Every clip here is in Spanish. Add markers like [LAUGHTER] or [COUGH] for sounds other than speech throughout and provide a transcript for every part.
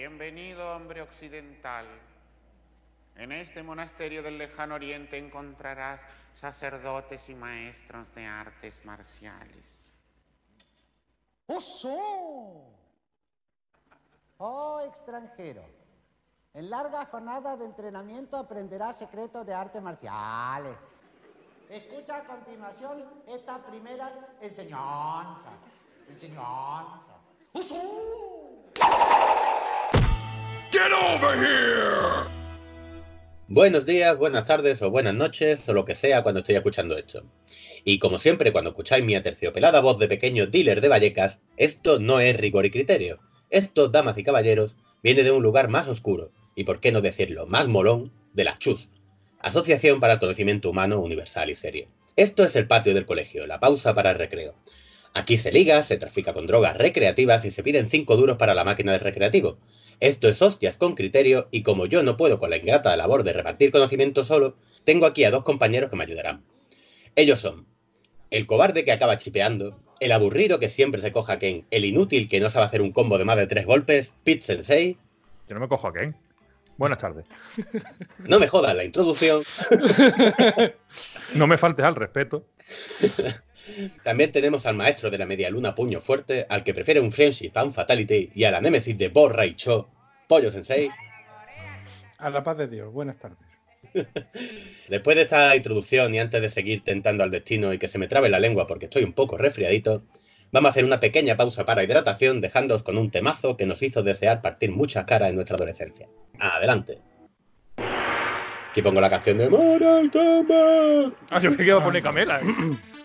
Bienvenido, hombre occidental. En este monasterio del lejano oriente encontrarás sacerdotes y maestros de artes marciales. ¡Oso! Oh, extranjero. En larga jornada de entrenamiento aprenderás secretos de artes marciales. Escucha a continuación estas primeras enseñanzas. Enseñanzas. ¡Oso! Buenos días, buenas tardes o buenas noches o lo que sea cuando estoy escuchando esto. Y como siempre, cuando escucháis mi aterciopelada voz de pequeño dealer de Vallecas, esto no es rigor y criterio. Esto, damas y caballeros, viene de un lugar más oscuro, y por qué no decirlo, más molón, de la CHUS, Asociación para el Conocimiento Humano Universal y Serio. Esto es el patio del colegio, la pausa para el recreo. Aquí se liga, se trafica con drogas recreativas y se piden 5 duros para la máquina del recreativo. Esto es hostias con criterio y como yo no puedo con la ingrata labor de repartir conocimiento solo, tengo aquí a dos compañeros que me ayudarán. Ellos son el cobarde que acaba chipeando, el aburrido que siempre se coja a Ken, el inútil que no sabe hacer un combo de más de tres golpes, Pete Sensei. Yo no me cojo a Ken. Buenas tardes. [LAUGHS] No me jodas la introducción. [LAUGHS] no me faltes al respeto. [LAUGHS] También tenemos al maestro de la media luna puño fuerte, al que prefiere un friendship a un fatality y a la némesis de Bo Cho, Pollo Sensei. A la paz de Dios, buenas tardes. [LAUGHS] Después de esta introducción y antes de seguir tentando al destino y que se me trabe la lengua porque estoy un poco resfriadito, vamos a hacer una pequeña pausa para hidratación dejándoos con un temazo que nos hizo desear partir muchas caras en nuestra adolescencia. Adelante. Aquí pongo la canción de Mortal Kombat. Ah, yo me quedo a poner Camela. ¿eh? [CLEARS THROAT]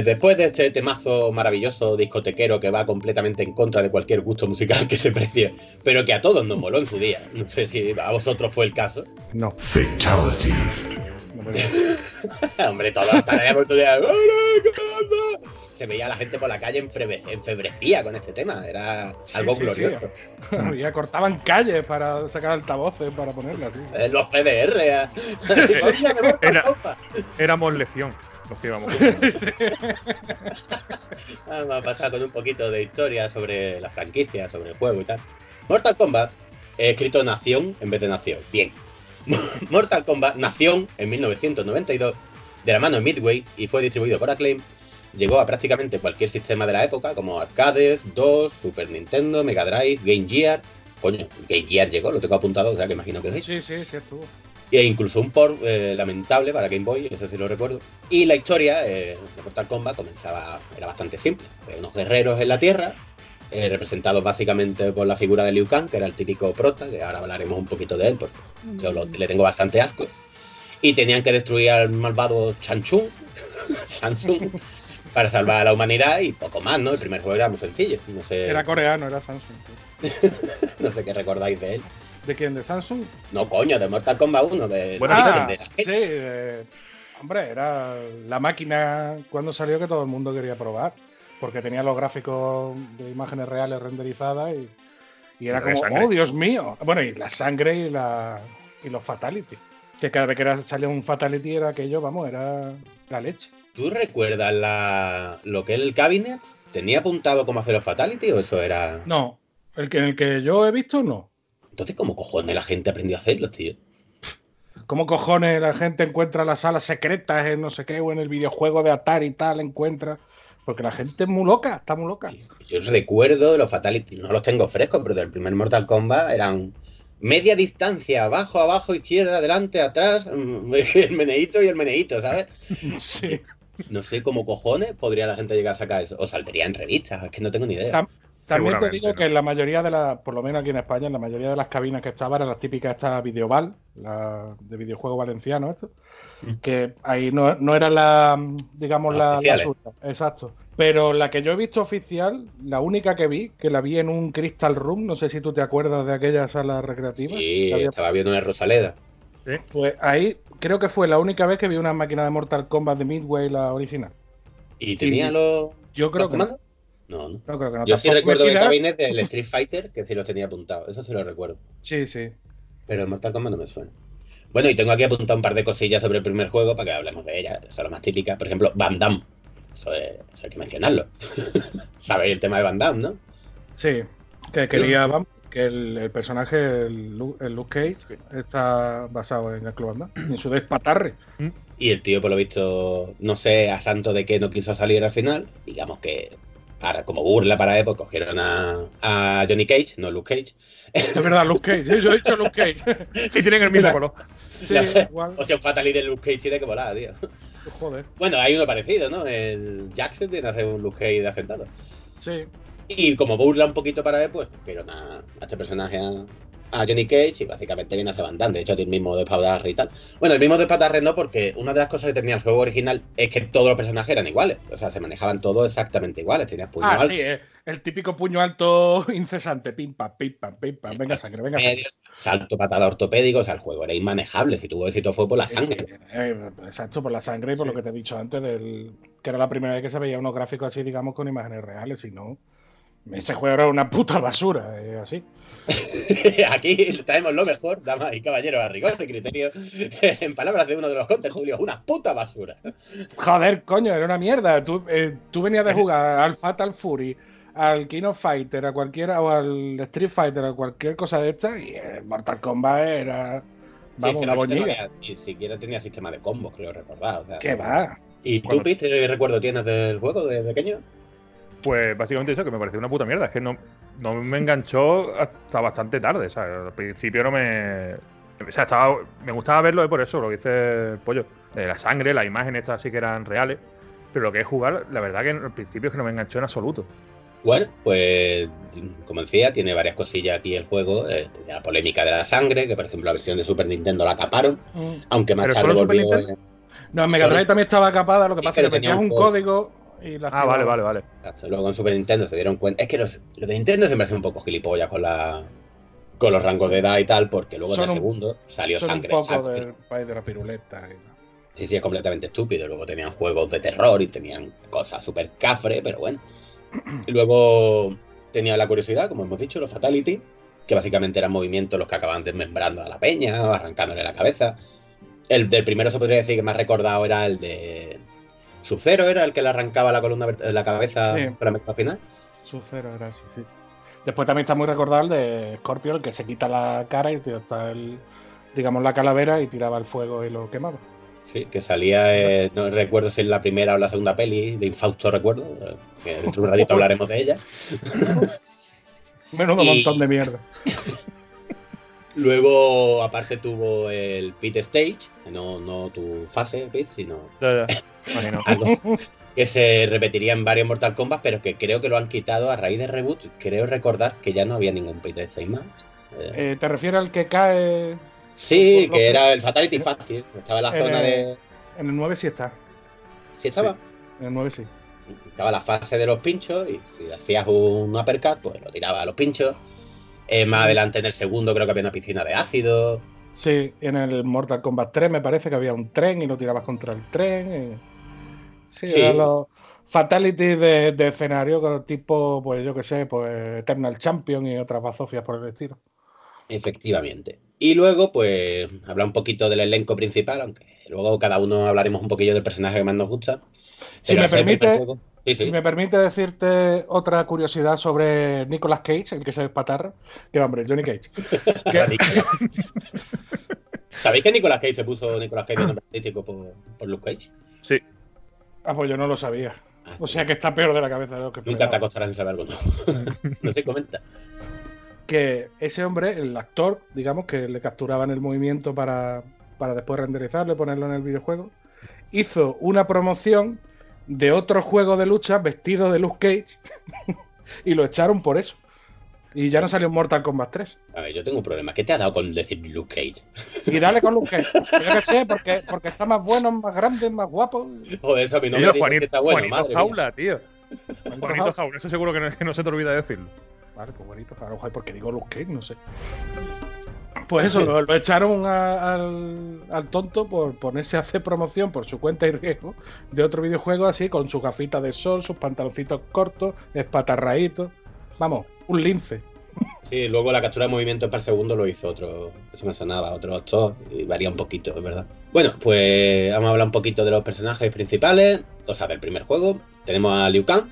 Pues después de este temazo maravilloso discotequero que va completamente en contra de cualquier gusto musical que se precie, pero que a todos nos moló en su día. No sé si a vosotros fue el caso. No. [LAUGHS] Hombre, todos día. se veía a la gente por la calle enfrebe- enfebrecía con este tema. Era algo sí, sí. glorioso. [LAUGHS] ya cortaban calles para sacar altavoces para ponerlas. Eh, Los CDR. eh. [LAUGHS] Era-. Éramos legión los que íbamos. [LAUGHS] Vamos a pasar con un poquito de historia sobre la franquicia, sobre el juego y tal. Mortal Kombat, he escrito Nación en vez de Nación. Bien. [LAUGHS] Mortal Kombat Nación en 1992, de la mano de Midway y fue distribuido por Acclaim. Llegó a prácticamente cualquier sistema de la época, como arcades, DOS, Super Nintendo, Mega Drive, Game Gear. Coño, Game Gear llegó, lo tengo apuntado, o sea que imagino que sí. Sí, sí, sí estuvo. E incluso un port eh, lamentable para Game Boy, eso sí lo recuerdo. Y la historia eh, de Mortal Kombat comenzaba, era bastante simple. Eh, unos guerreros en la Tierra, eh, representados básicamente por la figura de Liu Kang, que era el típico prota, que ahora hablaremos un poquito de él, porque yo lo- le tengo bastante asco. Y tenían que destruir al malvado Chanchung, Samsung, [LAUGHS] para salvar a la humanidad y poco más, ¿no? El primer juego era muy sencillo. No sé, Era coreano, era Samsung. [LAUGHS] no sé qué recordáis de él. ¿De quién? ¿De Samsung? No, coño, de Mortal Kombat 1, de, Bueno, Ah, de la sí. eh, hombre, era la máquina cuando salió que todo el mundo quería probar. Porque tenía los gráficos de imágenes reales renderizadas y, y era como, sangre. oh Dios mío. Bueno, y la sangre y, la, y los fatality. Que cada vez que era, salía un fatality era aquello, vamos, era la leche. ¿Tú recuerdas la, lo que es el cabinet? ¿Tenía apuntado cómo hacer los fatality o eso era.? No, el que en el que yo he visto, no. Entonces, ¿cómo cojones la gente aprendió a hacerlos, tío? ¿Cómo cojones la gente encuentra las salas secretas en no sé qué o en el videojuego de Atari y tal? Encuentra. Porque la gente es muy loca, está muy loca. Yo recuerdo los fatality, no los tengo frescos, pero del primer Mortal Kombat eran media distancia, abajo, abajo, izquierda, adelante, atrás, mm, [LAUGHS] el meneíto y el meneíto, ¿sabes? [LAUGHS] Sí. No sé cómo cojones podría la gente llegar a sacar eso. O saldría en revistas, es que no tengo ni idea. Tam- También te digo ¿no? que en la mayoría de las, por lo menos aquí en España, en la mayoría de las cabinas que estaban eran las típicas estas Videoval, la de videojuego valenciano, esto, Mm. que ahí no, no era la, digamos, la, la suya. Exacto. Pero la que yo he visto oficial, la única que vi, que la vi en un Crystal Room, no sé si tú te acuerdas de aquella sala recreativa. Sí, había- estaba viendo en Rosaleda. Pues ahí creo que fue la única vez que vi una máquina de Mortal Kombat de Midway, la original. ¿Y tenía los, Yo creo los que comandos? No, no. No, creo que no. Yo sí recuerdo el cabinet del Street Fighter, que sí los tenía apuntados. Eso sí lo recuerdo. Sí, sí. Pero el Mortal Kombat no me suena. Bueno, y tengo aquí apuntado un par de cosillas sobre el primer juego para que hablemos de ellas. Son las más típicas. Por ejemplo, Van Damme. Eso, es- eso hay que mencionarlo. [LAUGHS] Sabéis el tema de Van Damme, ¿no? Sí, que quería vamos, que el, el personaje, el, Lu- el Luke Cage, está basado en el Club Van Damme, en su despatarre. Y el tío, por lo visto, no sé a santo de qué no quiso salir al final. Digamos que, para, como burla para él, pues cogieron a, a Johnny Cage, no Luke Cage. Es verdad, Luke Cage. Yo, he dicho Luke Cage. [LAUGHS] Sí, tienen el mismo color. Sí, igual. O sea, un fatality de Luke Cage tiene que volar, tío. Joder. Bueno, hay uno parecido, ¿no? El Jackson viene a hacer un Luke Cage de afectado. Sí. Y como burla un poquito para él, pues cogieron a, a este personaje, a, a Johnny Cage, y básicamente viene a hacer Van Damme. De hecho, tiene el mismo de Espadarre y tal. Bueno, el mismo de Espadarre no, porque una de las cosas que tenía el juego original es que todos los personajes eran iguales. O sea, se manejaban todos exactamente iguales. Tenías puño Ah, alto, sí, eh, el típico puño alto [LAUGHS] incesante. Pim, pam, pim, pam, pim, pam. Venga sangre, venga sangre. salto, patada ortopédico. O sea, el juego era inmanejable. Si tuvo éxito fue por la Sí, sangre. sí, eh, exacto, por la sangre y por lo que te he dicho antes, del, que era la primera vez que se veía unos gráficos así, digamos, con imágenes reales. Si no, ese juego era una puta basura, eh, así. [LAUGHS] Aquí traemos lo mejor, damas y caballeros, a rigor de criterio. [LAUGHS] en palabras de uno de los contes, Julio, una puta basura. Joder, coño, era una mierda. Tú, eh, tú venías de jugar al Fatal Fury, al King of Fighter, a cualquiera, o al Street Fighter, a cualquier cosa de esta, y el Mortal Kombat era. Sí, es Vamos, que una había- ni siquiera tenía sistema de combos, creo recordar. O sea, ¿Qué va? ¿Y tú, Pete, qué recuerdo tienes del juego de pequeño? Pues básicamente eso, que me pareció una puta mierda. Es que no, no me enganchó hasta bastante tarde. O sea, al principio no me. O sea, estaba, me gustaba verlo eh, por eso, lo que dice el pollo. Eh, la sangre, las imágenes estas sí que eran reales. Pero lo que es jugar, la verdad que al principio es que no me enganchó en absoluto. Bueno, pues como decía, tiene varias cosillas aquí el juego. Eh, tenía la polémica de la sangre, que por ejemplo la versión de Super Nintendo la caparon, Mm. aunque más ¿Pero tarde volvió. Nintendo? No, en Mega Drive también estaba capada, lo que pasa es que metías un un código. Código y la Ah, vale, vale, vale. exacto, Luego en Super Nintendo se dieron cuenta. Es que los, los de Nintendo siempre hacen un poco gilipollas con la con los rangos de edad y tal, porque luego Son en el un- segundo salió Son sangre. un poco del país de la piruleta. y tal. Sí, sí, es completamente estúpido. Luego tenían juegos de terror y tenían cosas súper cafre, pero bueno. [CLEARS THROAT] Y luego tenía la curiosidad, como hemos dicho, los Fatality, que básicamente eran movimientos los que acababan desmembrando a la peña, o arrancándole la cabeza. El del primero se podría decir que más recordado era el de Sub-Zero, era el que le arrancaba la columna la cabeza Sí. para la final. Su cero era así, sí. Después también está muy recordado el de Scorpio, el que se quita la cara y está el, digamos, la calavera y tiraba el fuego y lo quemaba. Sí, que salía, eh, no recuerdo si en la primera o la segunda peli, de Infausto recuerdo, que dentro de un ratito [LAUGHS] hablaremos de ella. Menudo Y- montón de mierda. [LAUGHS] Luego, aparte, tuvo el Pit Stage, no, no tu fase, Pit, sino [LAUGHS] algo que se repetiría en varios Mortal Kombat, pero que creo que lo han quitado a raíz de reboot. Creo recordar que ya no había ningún Pit Stage más. Eh, ¿Te refieres al que cae sí, lo que que- era el Fatality fácil. Estaba en la En zona el- de. en el 9 sí está? Sí, estaba. En el 9 sí. Estaba la fase de los pinchos y si hacías un uppercut, pues lo tiraba a los pinchos. Eh, más adelante en el segundo creo que había una piscina de ácido. Sí, en el Mortal Kombat 3 me parece que había un tren y lo tirabas contra el tren. y- Sí, Sí. los fatalities de, de escenario con tipo, pues yo qué sé, pues Eternal Champion y otras bazofias por el estilo. Efectivamente. Y luego, pues, habla un poquito del elenco principal, aunque luego cada uno hablaremos un poquillo del personaje que más nos gusta. Si me permite, juego- Sí, sí. Si me permite decirte otra curiosidad sobre Nicolas Cage, el que se despatarra, que hombre, Johnny Cage. [LAUGHS] Que- ¿Sabéis que Nicolas Cage se puso Nicolas Cage de nombre artístico por, por Luke Cage? Sí. ah, pues yo no lo sabía. Ah, O sea que está peor de la cabeza de lo que Nunca te acostarás en saber algo, no. [LAUGHS] no se comenta. Que ese hombre, el actor, digamos, que le capturaban el movimiento para, para después renderizarlo y ponerlo en el videojuego, hizo una promoción de otro juego de lucha vestido de Luke Cage [LAUGHS] y lo echaron por eso. Y ya no salió en Mortal Kombat 3. A ver, yo tengo un problema. ¿Qué te ha dado con decir Luke Cage? Y dale con Luke Cage. [LAUGHS] Yo qué sé, porque, porque está más bueno, más grande, más guapo. Joder, eso a mí no Tío, me Juanito, que está bueno, Juanito madre mía. Jaula, tío. Juanito Jaula. Jaula, eso seguro que no, que no se te olvida decirlo. Vale, pues bonito. A lo mejor porque digo Luke Cage, no sé. Pues eso, [LAUGHS] lo, lo echaron a- al, al tonto por ponerse a hacer promoción por su cuenta y riesgo de otro videojuego así, con sus gafitas de sol, sus pantaloncitos cortos, espatarraítos. Vamos, un lince. Sí, luego la captura de movimiento para segundo lo hizo otro, eso me sonaba, otro actor, y varía un poquito, es verdad. Bueno, pues vamos a hablar un poquito de los personajes principales, o sea, del primer juego. Tenemos a Liu Kang,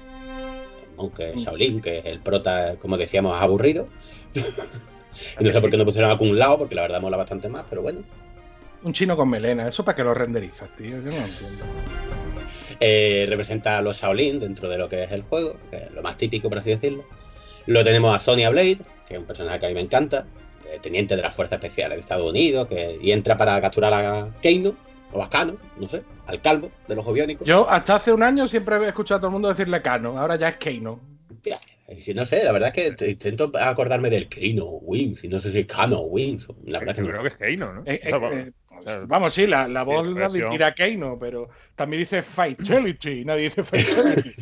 monje Shaolin, que es el prota, como decíamos, aburrido. No sé por qué no pusieron a Kung Lao, porque la verdad mola bastante más, pero bueno. Un chino con melena. ¿Eso para qué lo renderizas, tío? Yo no lo entiendo. Eh, representa a los Shaolin dentro de lo que es el juego, que es lo más típico, por así decirlo. Luego tenemos a Sonya Blade, que es un personaje que a mí me encanta, que teniente de las Fuerzas Especiales de Estados Unidos, que, y entra para capturar a Keino, o a Kano, no sé, al calvo de los biónicos. Yo hasta hace un año siempre he escuchado a todo el mundo decirle Cano, ahora ya es Keino. No sé, la verdad es que intento acordarme del Keino Wings, y no sé si es Kano Wings, la verdad que creo no. que es Keino, ¿no? Eh, O sea, eh, vamos, eh, o sea, vamos, sí, la, la sí, voz la dirá Keino, pero también dice Fatality, nadie dice Fatality.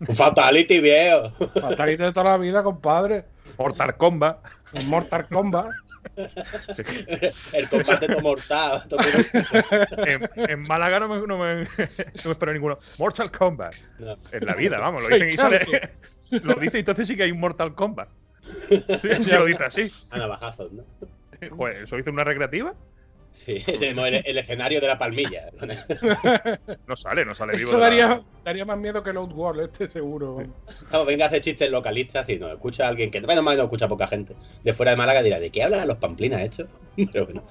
[LAUGHS] Fatality viejo. Fatality de toda la vida, compadre. Mortal Kombat. Mortal Kombat. [LAUGHS] El combate todo mortal. todo- En, en Málaga no me, no, me, [LAUGHS] no me espero ninguno. Mortal Kombat. No. En la vida, vamos, lo dicen y sale. [LAUGHS] Lo dice y entonces sí que hay un Mortal Kombat. Sí, sí lo dice así. A navajazos, ¿no? Joder, ¿eso dice una recreativa? Sí, [LAUGHS] tenemos el, el escenario de la palmilla. [LAUGHS] No sale, no sale vivo. Eso de la- daría, más miedo que el Outworld, este seguro. No, venga a hacer chistes localistas y no escucha a alguien que, bueno, más no escucha poca gente. De fuera de Málaga dirá, ¿de qué hablan los pamplinas estos? [LAUGHS] Pero bueno.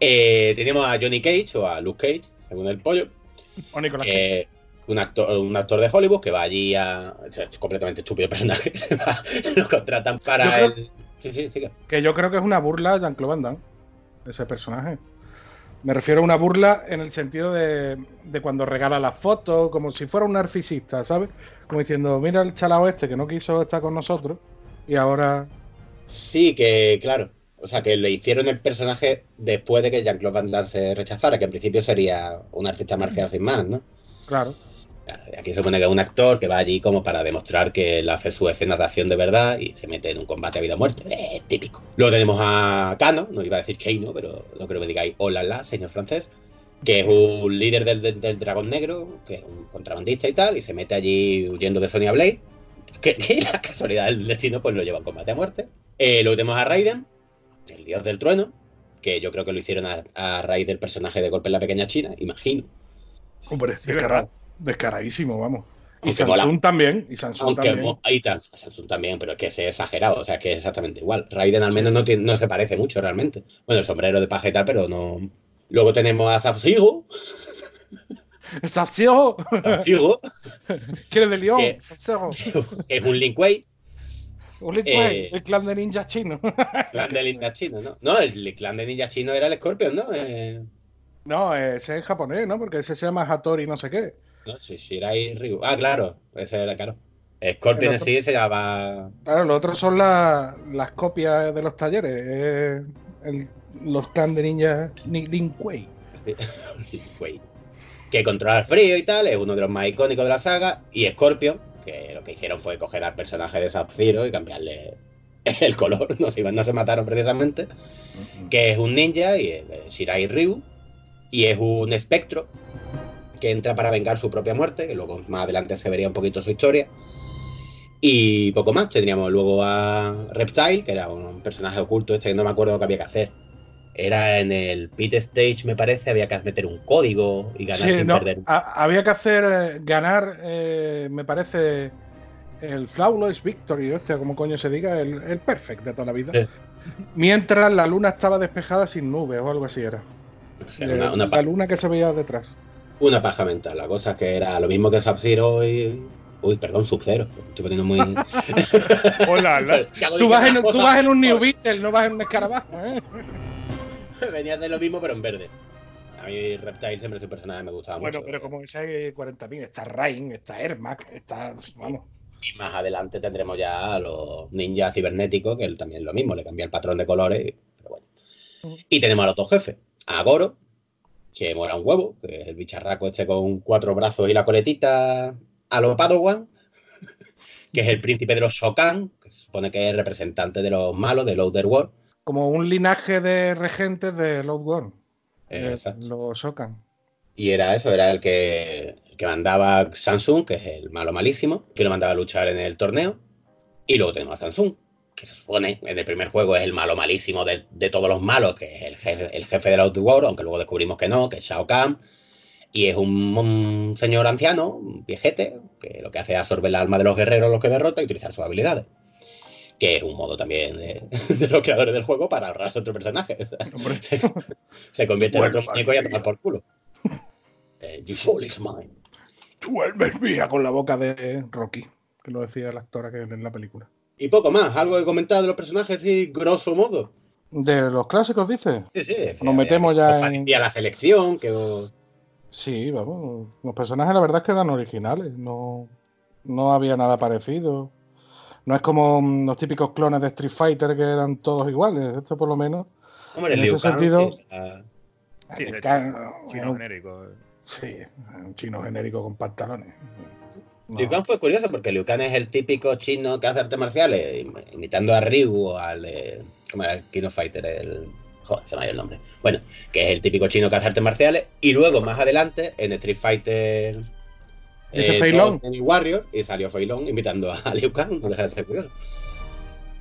Eh, tenemos a Johnny Cage o a Luke Cage, según el pollo. O Nicolas Cage. eh, un, actor, un actor de Hollywood que va allí a. o sea, es completamente estúpido el personaje. lo contratan para Yo creo- el. Sí, sí, siga. Que yo creo que es una burla a Jean-Claude Van Damme, ese personaje. Me refiero a una burla en el sentido de, de cuando regala las fotos, como si fuera un narcisista, ¿sabes? Como diciendo, mira el chalao este que no quiso estar con nosotros y ahora... Sí, que claro. O sea, que le hicieron el personaje después de que Jean-Claude Van Damme se rechazara, que en principio sería un artista marcial sin más, ¿no? Claro. Aquí se supone que es un actor que va allí como para demostrar que él hace su escena de acción de verdad y se mete en un combate a vida o muerte. Eh, típico. Luego tenemos a Kano, no iba a decir Keino, pero no creo que digáis hola la, señor francés. que es un líder del, del- del dragón negro, que es un contrabandista y tal, y se mete allí huyendo de Sonya Blade, que, [LAUGHS] que la casualidad del destino pues lo lleva en combate a muerte. Eh, luego tenemos a Raiden, el dios del trueno, que yo creo que lo hicieron a, a raíz del personaje de Golpe en la Pequeña China, imagino. Hombre, Sí, descarado- ¿verdad? Descaradísimo, vamos. Y Aunque Samsung mola. también. Y Samsung Aunque también. tan, Samsung también, pero es que es exagerado, o sea, que es exactamente igual. Raiden al menos no, tiene- no se parece mucho realmente. Bueno, el sombrero de paja y tal, pero no. Luego tenemos a Sub-Zero, [LAUGHS] Sub-Zero, Sub-Zero, [LAUGHS] ¿Quieres de León? Que [LAUGHS] es un Lin Kuei, Un Lin Eh, el clan de ninjas chino. clan de ninja chino, ¿no? No, el clan de ninja chino era el Scorpion, ¿no? Eh, No, ese es japonés, ¿no? Porque ese se llama Hattori no sé qué. No, sí, Shirai Ryu. Ah, claro, ese era, claro. Scorpion otro. sí se llama. Claro, los otros son la- las copias de los talleres. eh, el- los clan de ninjas Ni- Lin Kuei. Sí, [LAUGHS] Lin Kuei. Que controla el frío y tal, es uno de los más icónicos de la saga. Y Scorpion, que lo que hicieron fue coger al personaje de Sub-Zero y cambiarle [LAUGHS] el color. No se, no se mataron precisamente. Que es un ninja y es de Shirai Ryu. Y es un espectro que entra para vengar su propia muerte. Que luego más adelante se vería un poquito su historia. Y poco más. Tendríamos luego a Reptile, que era un personaje oculto este que no me acuerdo lo que había que hacer. Era en el pit stage, me parece, había que meter un código y ganar Sí, sin no, perder. ha- había que hacer eh, ganar, eh, me parece, el Flawless Victory, hostia, como coño se diga, el, el perfect de toda la vida. Sí. Mientras la luna estaba despejada sin nubes o algo así era. O sea, una, una la luna que se veía detrás. Una paja mental. La cosa es que era lo mismo que Sub-Zero y. Uy, perdón, Sub-Zero. Estoy poniendo muy. [LAUGHS] Hola, [LAUGHS] la- ¿Qué hago Tú vas, en, diciendo tú las vas en un? New Beetle, no vas en un escarabajo, ¿eh? [LAUGHS] Venía a hacer lo mismo, pero en verde. A mí Reptile siempre es un personaje me gustaba Bueno, mucho. pero como ese hay 40.000, está Rain, está Ermac, está. Vamos. Y más adelante tendremos ya a los ninjas cibernéticos, que él también lo mismo, le cambia el patrón de colores. y- Pero bueno. Y tenemos a los dos jefes. A Goro, que mora un huevo, que es el bicharraco este con cuatro brazos y la coletita a lo Padawan, [LAUGHS] que es el príncipe de los Shokan, que se supone que es representante de los malos, del Outer World. Como un linaje de regentes de Load One. Eh, Eh, exacto. Lo socan. Y era eso, era el que, el que mandaba Samsung, que es el malo malísimo, que lo mandaba a luchar en el torneo. Y luego tenemos a Samsung, que se supone en el primer juego es el malo malísimo de, de todos los malos, que es el jefe, el jefe del Outworld, aunque luego descubrimos que no, que es Shao Kahn. Y es un, un señor anciano, un viejete, que lo que hace es absorber el alma de los guerreros los que derrota y utilizar sus habilidades. Que es un modo también de, [LAUGHS] de los creadores del juego para ahorrarse otro personaje. [LAUGHS] Se, se convierte en otro muñeco y a tomar por culo. [LAUGHS] Eh, you soul is mine. Tú eres mía con la boca de Rocky, que lo decía el actor aquel en la película. Y poco más, algo que comentar de los personajes, sí, grosso modo. De los clásicos, dice. Sí, sí. Nos metemos ya en- parecía la selección, que Sí, vamos. Los personajes, la verdad es que eran originales. No, no había nada parecido. No es como mm, los típicos clones de Street Fighter que eran todos iguales. Esto, por lo menos. Hombre, En ese sentido- sí, Sí, el de can- chino un- genérico. Sí, un chino genérico con pantalones. Liu Kang fue curioso porque Liu Kang es el típico chino que hace artes marciales, im- imitando a Ryu o al de. ¿Cómo era el King of Fighter? El. Joder, se me ha ido el nombre. Bueno, que es el típico chino que hace artes marciales. Y luego, más adelante, en Street Fighter. Dice eh, Fei Long. 2 en Warrior y salió Fei Long imitando a Liu Kang. No deja de ser curioso.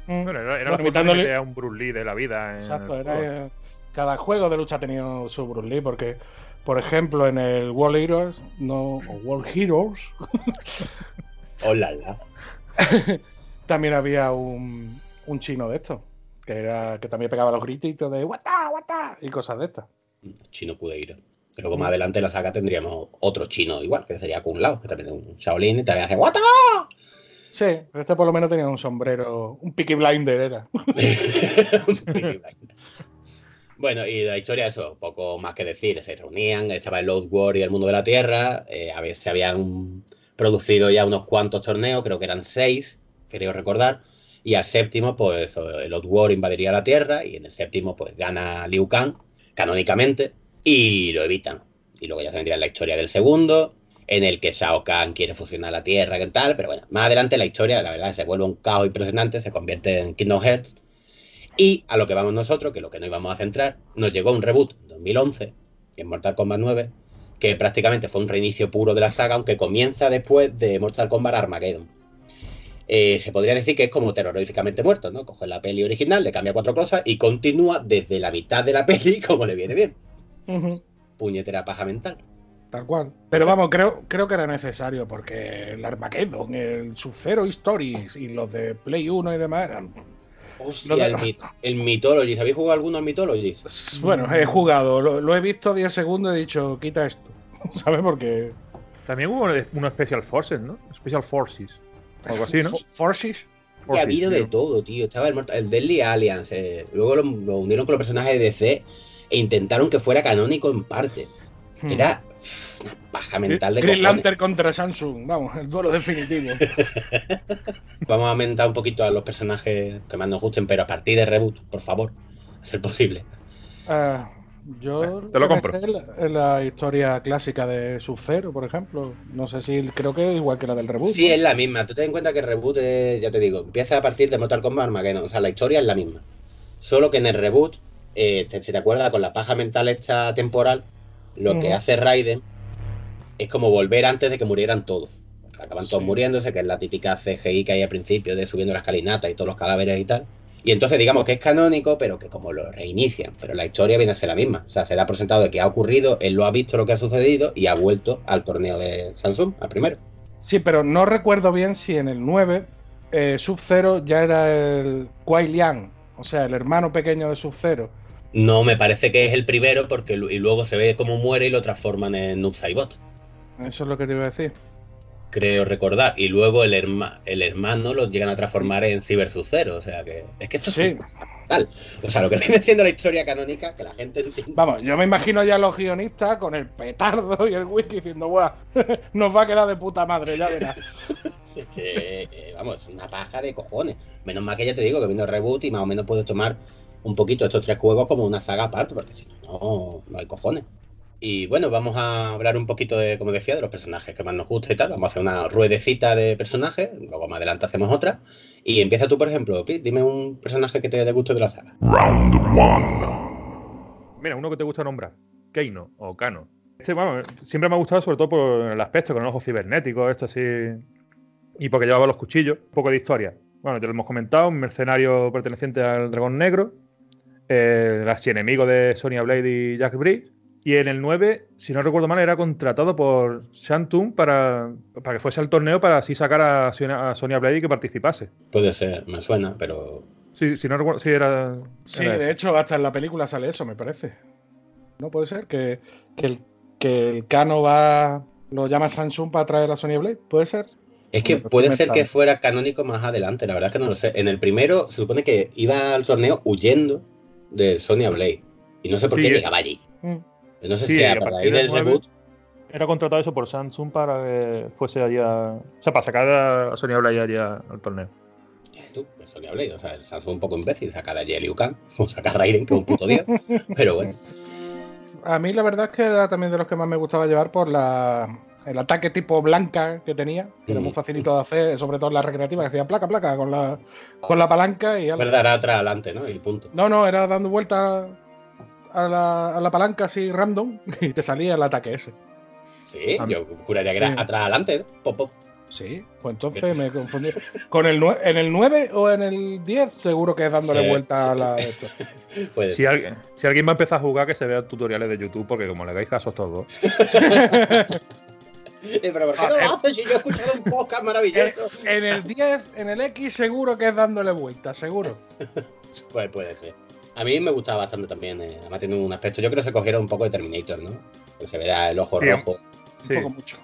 Mm, Bueno, era, era Bueno, la forma de imitándole- meter a un Bruce Lee de la vida. Exacto, era, cada juego de lucha ha tenido su Bruce Lee, porque, por ejemplo, en el World Heroes, no, o World Heroes, Hola, [LAUGHS] la. [LAUGHS] también había un, un chino de estos, que era que también pegaba los grititos de guata, guata y cosas de estas. Chino Kudeiro. Luego más adelante en la saga tendríamos otro chino igual, que sería Kung Lao, que también es un Shaolin y también hace ¡Wata! Sí, pero este por lo menos tenía un sombrero, un Peaky Blinder era. [LAUGHS] bueno, y la historia, eso, poco más que decir. Se reunían, estaba el Load War y el mundo de la Tierra. eh, a ver, se habían producido ya unos cuantos torneos, creo que eran seis, creo recordar. Y al séptimo, pues el Load War invadiría la Tierra y en el séptimo, pues gana Liu Kang, canónicamente, y lo evitan. Y luego ya se vendría la historia del segundo, en el que Shao Kahn quiere fusionar la Tierra, que tal, pero bueno, más adelante la historia, la verdad, se vuelve un caos impresionante, se convierte en Kingdom Hearts. Y a lo que vamos nosotros, que lo que no íbamos a centrar, nos llegó un reboot en 2011 en Mortal Kombat 9, que prácticamente fue un reinicio puro de la saga, aunque comienza después de Mortal Kombat Armageddon. Eh, se podría decir que es como terroríficamente muerto, ¿no? Coge la peli original, le cambia cuatro cosas y continúa desde la mitad de la [LAUGHS] peli como le viene bien. Puñetera paja mental. Tal cual. Pero vamos, creo, creo que era necesario porque el Armageddon, el Sub-Zero Stories y los de Play 1 y demás eran. Hostia, el, el Mythologies. ¿Habéis jugado alguno al Mythologies? Bueno, he jugado, lo, lo he visto 10 segundos y he dicho, quita esto. [LAUGHS] ¿Sabes? Porque. También hubo uno, Special Forces, ¿no? Special Forces. Algo así, ¿no? Fo- Forces. Que ha Forces, habido de todo, tío. Estaba el, el Deadly Alliance. eh, Luego lo, lo unieron con los personajes de DC e intentaron que fuera canónico en parte. Hmm. Era una paja mental de Green cojones. Lantern contra Samsung, vamos, el duelo definitivo. [LAUGHS] Vamos a aumentar un poquito a los personajes que más nos gusten, pero a partir de reboot, por favor, a ser posible. Ah, yo Bueno, te lo compro. sé la, la historia clásica de Sub-Zero, por ejemplo. No sé si creo que es igual que la del reboot. Sí, ¿no? es la misma. Tú ten en cuenta que el reboot, es, ya te digo, empieza a partir de Mortal Kombat Armageddon. O sea, la historia es la misma. Solo que en el reboot, eh, te- si te acuerdas, con la paja mental esta temporal, lo que hace Raiden es como volver antes de que murieran todos. Acaban todos muriéndose, que es la típica CGI que hay al principio de subiendo la escalinata y todos los cadáveres y tal. Y entonces digamos que es canónico, pero que como lo reinician. Pero la historia viene a ser la misma. O sea, se le ha presentado de que ha ocurrido, él lo ha visto lo que ha sucedido y ha vuelto al torneo de Samsung, al primero. Sí, pero no recuerdo bien si en el 9 eh, Sub-Zero ya era el Kuai Liang, o sea, el hermano pequeño de Sub-Zero. No, me parece que es el primero porque y luego se ve cómo muere y lo transforman en Noob Saibot. Eso es lo que te iba a decir. Creo recordar. Y luego el, herma- el hermano lo llegan a transformar en Cyber Sub-Zero. O sea que. Es que esto Sí. es fatal. O sea, lo que viene siendo la historia canónica, que la gente entiende. Vamos, yo me imagino ya a los guionistas con el petardo y el whisky diciendo, ¡buah! [LAUGHS] Nos va a quedar de puta madre, ya verás. [LAUGHS] Es que, eh, vamos, es una paja de cojones. Menos mal que ya te digo que vino el reboot y más o menos puedes tomar un poquito estos tres juegos como una saga aparte, porque si no, no, hay cojones. Y bueno, vamos a hablar un poquito de, como decía, de los personajes que más nos gusta y tal. Vamos a hacer una ruedecita de personajes, luego más adelante hacemos otra. Y empieza tú, por ejemplo, Pete, dime un personaje que te dé gusto de la saga. Round one. Mira, uno que te gusta nombrar. Keino o Kano. Este, bueno, siempre me ha gustado sobre todo por el aspecto, con el ojo cibernético, esto así. Y porque llevaba los cuchillos. Un poco de historia. Bueno, ya lo hemos comentado, un mercenario perteneciente al Dragón Negro. El archienemigo de Sonya Blade y Jack Briggs. Y en el 9, si no recuerdo mal, era contratado por Shantung para, para que fuese al torneo para así sacar a Sonya, a Sonya Blade y que participase. Puede ser, me suena, pero. Sí, si no recuerdo, sí era. Sí, era de hecho, hasta en la película sale eso, me parece. ¿No puede ser? Que, que el, que el Cano va. Lo llama Samsung para traer a Sony Blade, ¿puede ser? Es que puede ser que fuera canónico más adelante, la verdad es que no lo sé. En el primero se supone que iba al torneo huyendo de Sonya Blade. Y no sé por Sí, qué eh. llegaba allí. Mm. No sé Sí, si a partir del reboot. Era contratado eso por Samsung para que fuese allá. O sea, para sacar a Sonya Blade allá al torneo. Tú, de Sonya Blade, o sea, el Samsung un poco imbécil, saca de allí a Liu Kang, [LAUGHS] o saca a Raiden, que es un puto día. Pero bueno, A mí la verdad es que era también de los que más me gustaba llevar por la, el ataque tipo blanca que tenía, que era muy facilito de hacer, sobre todo en la recreativa, que hacía placa, placa con la, con la palanca y... es verdad, era atrás adelante, ¿no? Y punto. No, no, era dando vuelta a la, a la palanca así random [LAUGHS] y te salía el ataque ese. Sí, Ah, yo juraría que era atrás adelante. Pop, pop. Sí, pues entonces me confundí. ¿Con el nue- ¿En el 9 o en el 10? Seguro que es dándole Sí, vuelta a la... esto. [LAUGHS] Puede Si alguien, si alguien va a empezar a jugar, que se vea tutoriales de YouTube, porque como le hagáis caso a estos dos. [LAUGHS] Eh, pero ¿por qué no lo haces si yo he escuchado un podcast maravilloso? [LAUGHS] En el 10, en el X, seguro que es dándole vuelta, seguro. [LAUGHS] Pues puede ser. A mí me gustaba bastante también, eh, además tiene un aspecto, yo creo que se cogieron un poco de Terminator, ¿no? Que se verá el ojo Sí. rojo Sí. Un poco mucho.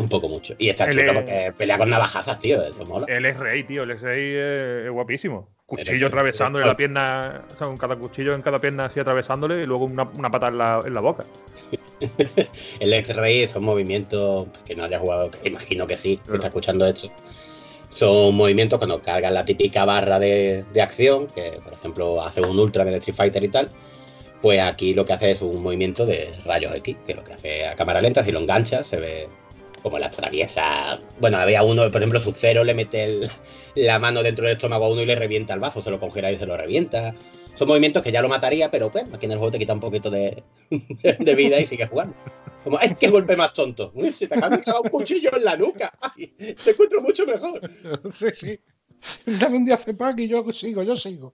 Un poco mucho. Y está chulo porque pelea con navajazas, tío, eso mola. El X-Ray, tío, el es, es guapísimo. Cuchillo atravesándole la pierna, o sea, con cada cuchillo en cada pierna así atravesándole y luego una, una pata en la, en la boca. [LAUGHS] El X-Ray son movimientos que no haya jugado, que imagino que sí, si Claro. está escuchando esto. Son movimientos cuando cargan la típica barra de, de acción, que por ejemplo hace un ultra en el Street Fighter y tal. Pues aquí lo que hace es un movimiento de rayos X, que lo que hace a cámara lenta, si lo enganchas, se ve como la atraviesa. Bueno, había uno, por ejemplo, su cero le mete el- la mano dentro del estómago a uno y le revienta el bazo, se lo congela y se lo revienta. Son movimientos que ya lo mataría, pero bueno, aquí en el juego te quita un poquito de, de vida y sigues jugando. Como, ¡ay, qué golpe más tonto! Uy, se te acaba de un cuchillo en la nuca. Ay, te encuentro mucho mejor. [LAUGHS] sí, sí. Dame un día pack y yo sigo, yo sigo.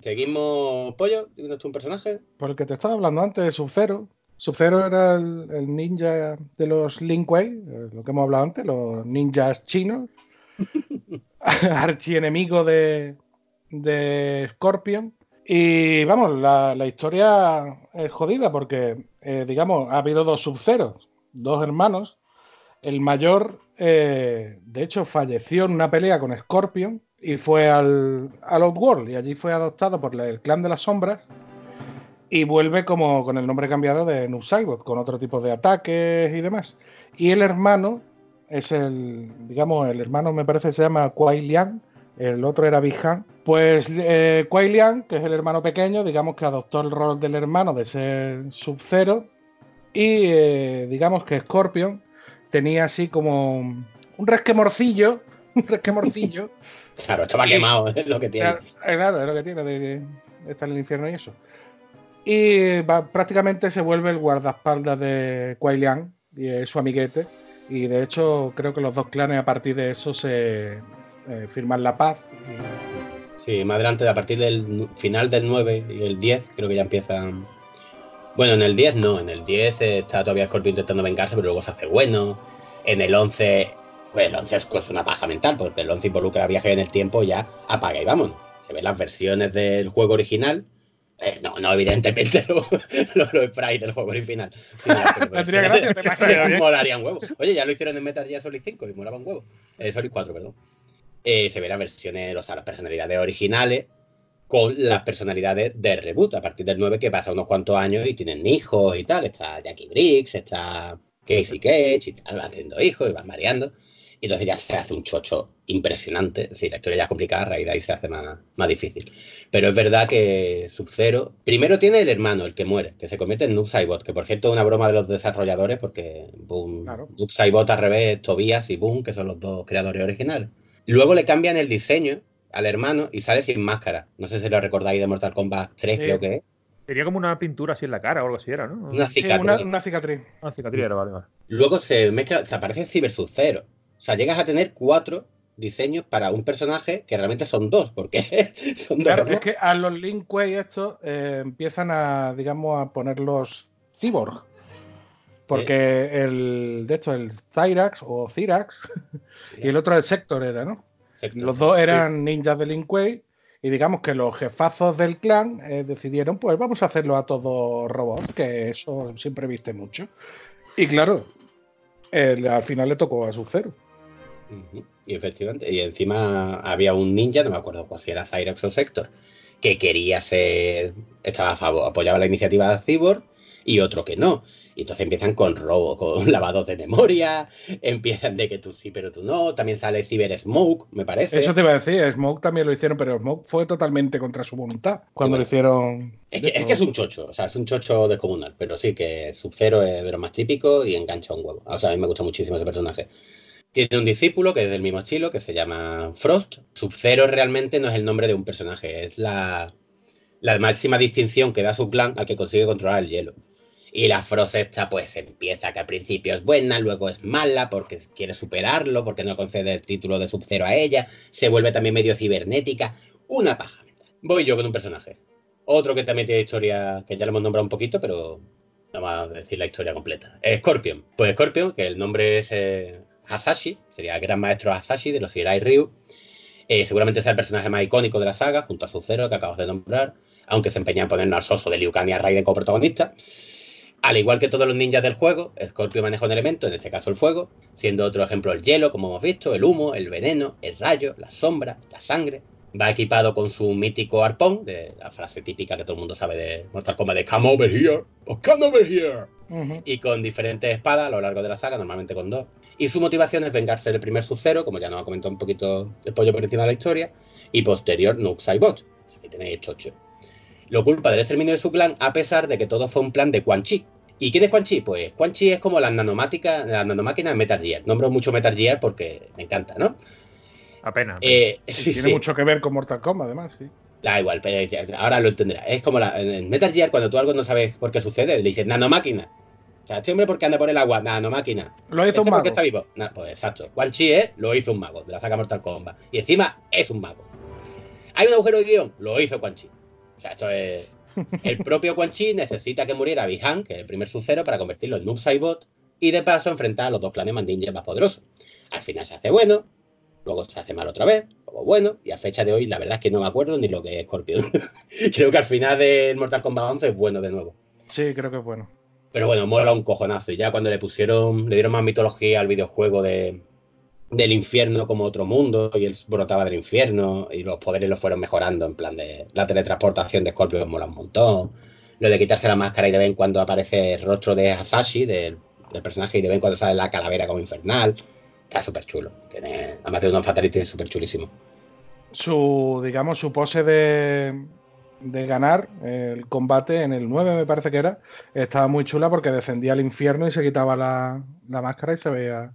Seguimos, Pollo, dinos tú un personaje. Por el que te estaba hablando antes, Sub-Zero. Sub-Zero era el, ninja de los Lin Kuei, eh, lo que hemos hablado antes, los ninjas chinos. [LAUGHS] Archienemigo de, de Scorpion. Y vamos, la, la historia es jodida porque, eh, digamos, ha habido dos Sub-Zeros, dos hermanos. El mayor, eh, de hecho, falleció en una pelea con Scorpion y fue al, al Outworld y allí fue adoptado por el clan de las sombras y vuelve como con el nombre cambiado de Noob Saibot, con otro tipo de ataques y demás. Y el hermano es el, digamos, el hermano me parece que se llama Kuai Liang, el otro era Bihan. Pues eh, Kuai Liang, que es el hermano pequeño, digamos que adoptó el rol del hermano de ser Sub-Zero y eh, digamos que Scorpion tenía así como un resquemorcillo, [LAUGHS] un resquemorcillo. [LAUGHS] Claro, estaba quemado, es lo que tiene. Claro, claro, es lo que tiene de, de estar en el infierno y eso. Y prácticamente se vuelve el guardaespaldas de Kuai Liang y es su amiguete. Y de hecho, creo que los dos clanes a partir de eso se eh, firman la paz. Sí, más adelante, a partir del final del 9 y el 10, creo que ya empiezan. Bueno, en el 10 no, en el 10 está todavía Scorpio intentando vengarse, pero luego se hace bueno. En el 11, pues el 11 es pues, una paja mental, porque el 11 involucra viaje en el tiempo, ya apaga y vámonos. Se ven las versiones del juego original. Eh, no, no, evidentemente los [LAUGHS] lo, lo sprites del juego original. Tendría gracia, te. [LAUGHS] Molarían huevos. Oye, ya lo hicieron en Metal Gear Solid 5 y molaban huevos. Eh, Solid 4, perdón. Eh, se verán versiones, o sea, las personalidades originales con las personalidades de reboot a partir del 9 que pasa unos cuantos años y tienen hijos y tal. Está Jackie Briggs, está Casey Cage y tal, van teniendo hijos y van variando. Y entonces ya se hace un chocho impresionante. Es decir, la historia ya es complicada, a raíz de ahí se hace más, más difícil. Pero es verdad que Sub-Zero. Primero tiene el hermano, el que muere, que se convierte en Noob Saibot, que por cierto es una broma de los desarrolladores, porque Boom, Claro. Noob Saibot al revés, Tobias y Boom, que son los dos creadores originales. Luego le cambian el diseño al hermano y sale sin máscara. No sé si lo recordáis de Mortal Kombat 3, Sí. creo que es. Tenía como una pintura así en la cara o algo así era, ¿no? Una Sí, cicatriz. una, una cicatriz. Ah, cicatriz era, vale, vale. Luego se mezcla, se aparece Cyber Sub-Zero. O sea, llegas a tener cuatro diseños para un personaje que realmente son dos, porque [LAUGHS] son dos. Claro, es que a los Lin Kuei estos eh, empiezan a, digamos, a ponerlos cyborg. Porque el, de hecho, el Cyrax o Cyrax [LAUGHS] y el otro el Sector era, ¿no? Sector. Los dos eran ninjas de Lin Kuei y digamos que los jefazos del clan eh, decidieron, pues vamos a hacerlo a todos robots, que eso siempre viste mucho. Y claro, al final le tocó a su cero. Y efectivamente, y encima había un ninja, no me acuerdo cuál si era Cyrax o Sector, que quería ser, estaba a favor, apoyaba la iniciativa de Cyborg, y otro que no. Y entonces empiezan con robo, con [LAUGHS] lavados de memoria, empiezan de que tú sí, pero tú no. También sale Cyber Smoke, me parece. Eso te iba a decir, Smoke también lo hicieron, pero Smoke fue totalmente contra su voluntad cuando lo hicieron. Es que, es que es un chocho, o sea, es un chocho descomunal, pero sí que Sub-Zero es de los más típicos y engancha un huevo. O sea, a mí me gusta muchísimo ese personaje. Tiene un discípulo que es del mismo estilo, que se llama Frost. Sub-Zero realmente no es el nombre de un personaje, es la, la máxima distinción que da su clan al que consigue controlar el hielo. Y la Frost esta pues empieza que al principio es buena, luego es mala porque quiere superarlo, porque no concede el título de Sub-Zero a ella, se vuelve también medio cibernética, una paja. Voy yo con un personaje. Otro que también tiene historia, que ya lo hemos nombrado un poquito, pero no vamos a decir la historia completa. Scorpion. Pues Scorpion, que el nombre es eh, Hasashi, sería el gran maestro Hasashi de los Shirai Ryu. Eh, seguramente sea el personaje más icónico de la saga, junto a Sub-Zero, que acabas de nombrar, aunque se empeña en ponernos al soso de Liu Kang y a Raiden como protagonista. Al igual que todos los ninjas del juego, Scorpio maneja un elemento, en este caso el fuego, siendo otro ejemplo el hielo, como hemos visto, el humo, el veneno, el rayo, la sombra, la sangre. Va equipado con su mítico arpón, de la frase típica que todo el mundo sabe de Mortal Kombat de Come over here, o come over here. Y con diferentes espadas a lo largo de la saga, normalmente con dos. Y su motivación es vengarse del primer Sub-Zero, como ya nos ha comentado un poquito el pollo por encima de la historia, y posterior Noob Saibot. O sea, que tenéis chocho. Lo culpa del exterminio de su clan, a pesar de que todo fue un plan de Quan Chi. ¿Y quién es Quan Chi? Pues Quan Chi es como la nanomática, la nanomáquina de Metal Gear. Nombro mucho Metal Gear porque me encanta, ¿no? Apenas. Eh, sí, Tiene sí. mucho que ver con Mortal Kombat, además, sí. Da igual, pero ahora lo entenderás. Es como la, en Metal Gear, cuando tú algo no sabes por qué sucede, le dices nanomáquina. O sea, este hombre, ¿por qué anda por el agua? Nanomáquina. Lo hizo ¿Este un por mago. qué está vivo? Nah, pues exacto. Quan Chi es, lo hizo un mago, de la saga Mortal Kombat. Y encima es un mago. ¿Hay un agujero de guion? Lo hizo Quan Chi. O sea, esto es. El propio Quan Chi necesita que muriera Bihan, que es el primer sucero, para convertirlo en Noob Saibot y de paso enfrentar a los dos clanes mandinjas más poderosos. Al final se hace bueno, luego se hace mal otra vez, luego bueno, y a fecha de hoy la verdad es que no me acuerdo ni lo que es Scorpion. [LAUGHS] Creo que al final del Mortal Kombat 11 es bueno de nuevo. Sí, creo que es bueno. Pero bueno, mola un cojonazo. Y ya cuando le pusieron, le dieron más mitología al videojuego de, del infierno como otro mundo, y él brotaba del infierno, y los poderes lo fueron mejorando, en plan de la teletransportación de Scorpio mola un montón. Lo de quitarse la máscara y de vez en cuando aparece el rostro de Hasashi, del, del personaje, y de vez en cuando sale la calavera como infernal. Está súper chulo. Tiene, además tiene un fatality súper chulísimo. Su, digamos, su pose de, de ganar el combate en el 9, me parece que era, estaba muy chula porque descendía al infierno y se quitaba la, la máscara y se veía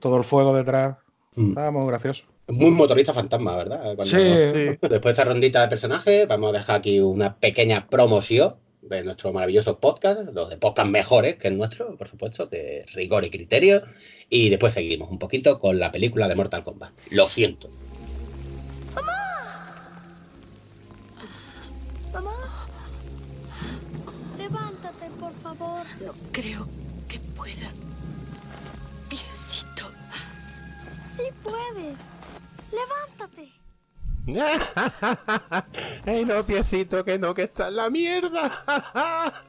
todo el fuego detrás. Mm. Estaba muy gracioso. Muy motorista fantasma, ¿verdad? Cuando- Sí, Sí. [LAUGHS] Después de esta rondita de personajes, vamos a dejar aquí una pequeña promoción de nuestro maravilloso podcast, los de podcast mejores que el nuestro, por supuesto, de rigor y criterio. Y después seguimos un poquito con la película de Mortal Kombat. Lo siento. Mamá. Levántate, por favor. No creo que pueda. Piecito. Sí puedes. Levántate. [LAUGHS] Ey, no, piecito, que no, que está en la mierda. [LAUGHS]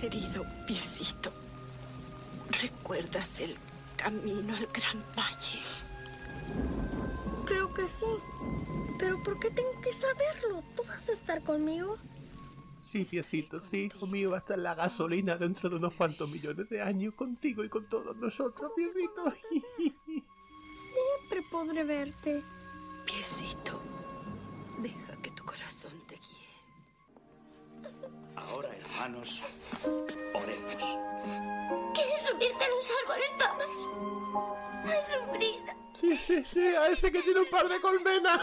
Querido piecito. ¿Recuerdas el camino al gran valle? Creo que sí. Pero ¿por qué tengo que saberlo? ¿Tú vas a estar conmigo? Sí, piecito, sí, hijo mío, va a estar la gasolina dentro de unos cuantos millones de años contigo y con todos nosotros, piecito. Siempre podré verte. Piecito. Deja Ahora, hermanos, oremos. ¿Quieres subirte a los árboles todos? A sufrir. Sí, sí, sí, a ese que tiene un par de colmenas.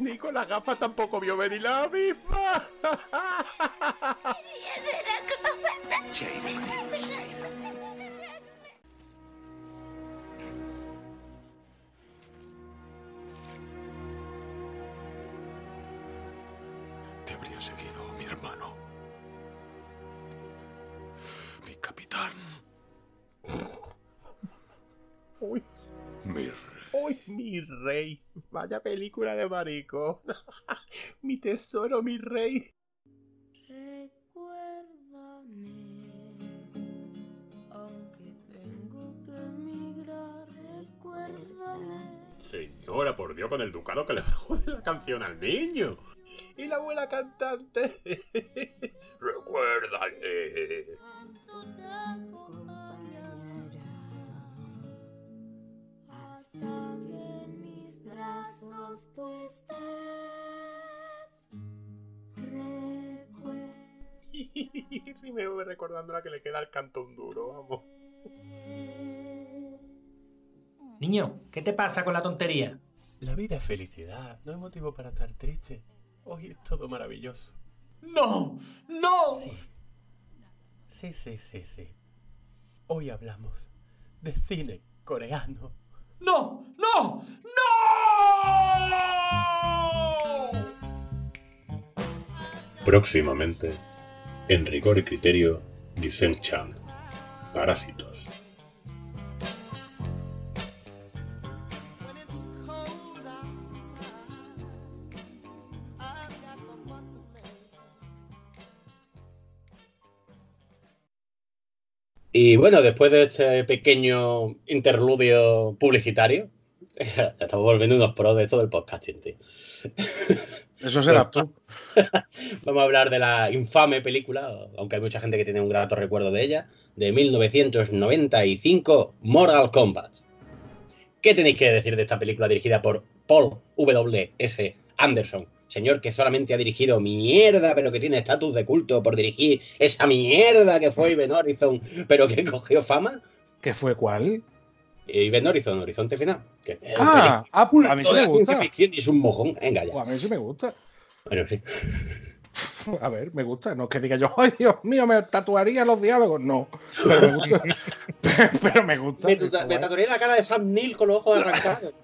Ni con las gafas tampoco vio venir la misma. Se ha ido, cariño, se ha ido. Te habría seguido, mi hermano. Mi capitán. Uy, Mi rey. uy, mi rey. Vaya película de marico. [LAUGHS] mi tesoro, mi rey. Recuérdame, aunque tengo que emigrar, recuérdame. Señora, por Dios, con el ducado que le jode la canción al niño. Y la abuela cantante. [LAUGHS] Recuérdale. Hasta que en mis brazos tú estés. Recuérdame. [LAUGHS] si me voy recordando la que le queda al canto un duro, vamos. Niño, ¿qué te pasa con la tontería? La vida es felicidad, no hay motivo para estar triste. Hoy es todo maravilloso. ¡No! ¡No! Sí. Sí, sí, sí, sí. Hoy hablamos de cine coreano. ¡No! ¡No! ¡No! Próximamente, en rigor y criterio, Giselle Chan. Parásitos. Y bueno, después de este pequeño interludio publicitario, [LAUGHS] estamos volviendo unos pros de esto del podcasting, tío. [LAUGHS] Eso serás tú. [LAUGHS] Vamos a hablar de la infame película, aunque hay mucha gente que tiene un grato recuerdo de ella, de 1995, Mortal Kombat. ¿Qué tenéis que decir de esta película dirigida por Paul W.S. Anderson? Señor que solamente ha dirigido mierda, pero que tiene estatus de culto por dirigir esa mierda que fue Event Horizon, pero que [LAUGHS] cogió fama. ¿Qué fue cuál? Event Horizon, Horizonte Final. Que Ah, ah, a mí sí me gusta. ficción y es un mojón. Venga ya. Pues a mí sí me gusta. Bueno, sí. [LAUGHS] [LAUGHS] A ver, me gusta. No es que diga yo, ay Dios mío, me tatuaría los diálogos. No, pero me gusta. [LAUGHS] [LAUGHS] pero me gusta. Me, tuta- tatuaría la cara de Sam Neill con los ojos arrancados.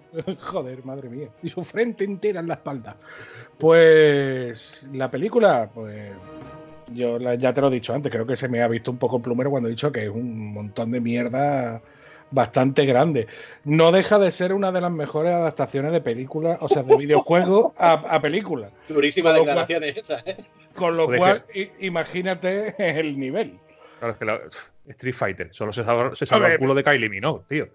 Joder, madre mía. Y su frente entera en la espalda. Pues la película, pues yo la- ya te lo he dicho antes, creo que se me ha visto un poco plumero cuando he dicho que es un montón de mierda bastante grande. No deja de ser una de las mejores adaptaciones de películas, o sea, de videojuego a, a película. Durísimas Con lo cual- declaraciones esas, ¿eh? Con lo cual, imagínate el nivel. Claro, es que la, Street Fighter solo se salva, se salva el culo de Kylie Minogue, tío.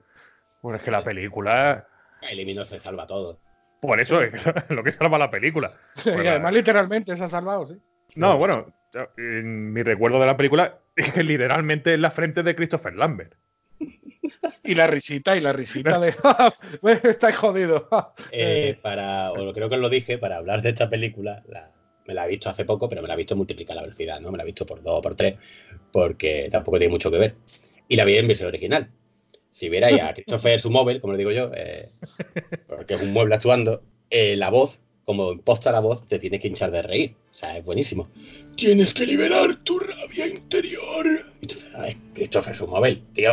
Pues es que la película. Elimino se salva todo. Por eso es [LAUGHS] lo que salva la película. y además, literalmente se ha salvado, sí. No, bueno, en mi recuerdo de la película es [LAUGHS] que literalmente es la frente de Christopher Lambert. [LAUGHS] Y la risita, y la risita de. [LAUGHS] [LAUGHS] "Bueno, Estáis jodido. Eh, para, o creo que os lo dije, para hablar de esta película, la- me la he visto hace poco, pero me la he visto multiplicar la velocidad, ¿no? Me la he visto por dos o por tres, porque tampoco tiene mucho que ver. Y la vi en versión original. Si vierais a Christopher su móvil, como le digo yo, eh, porque es un mueble actuando, eh, la voz, como imposta la voz, te tienes que hinchar de reír. O sea, es buenísimo. Tienes que liberar tu rabia interior. Y tú, "Ay, Christopher su móvil, tío.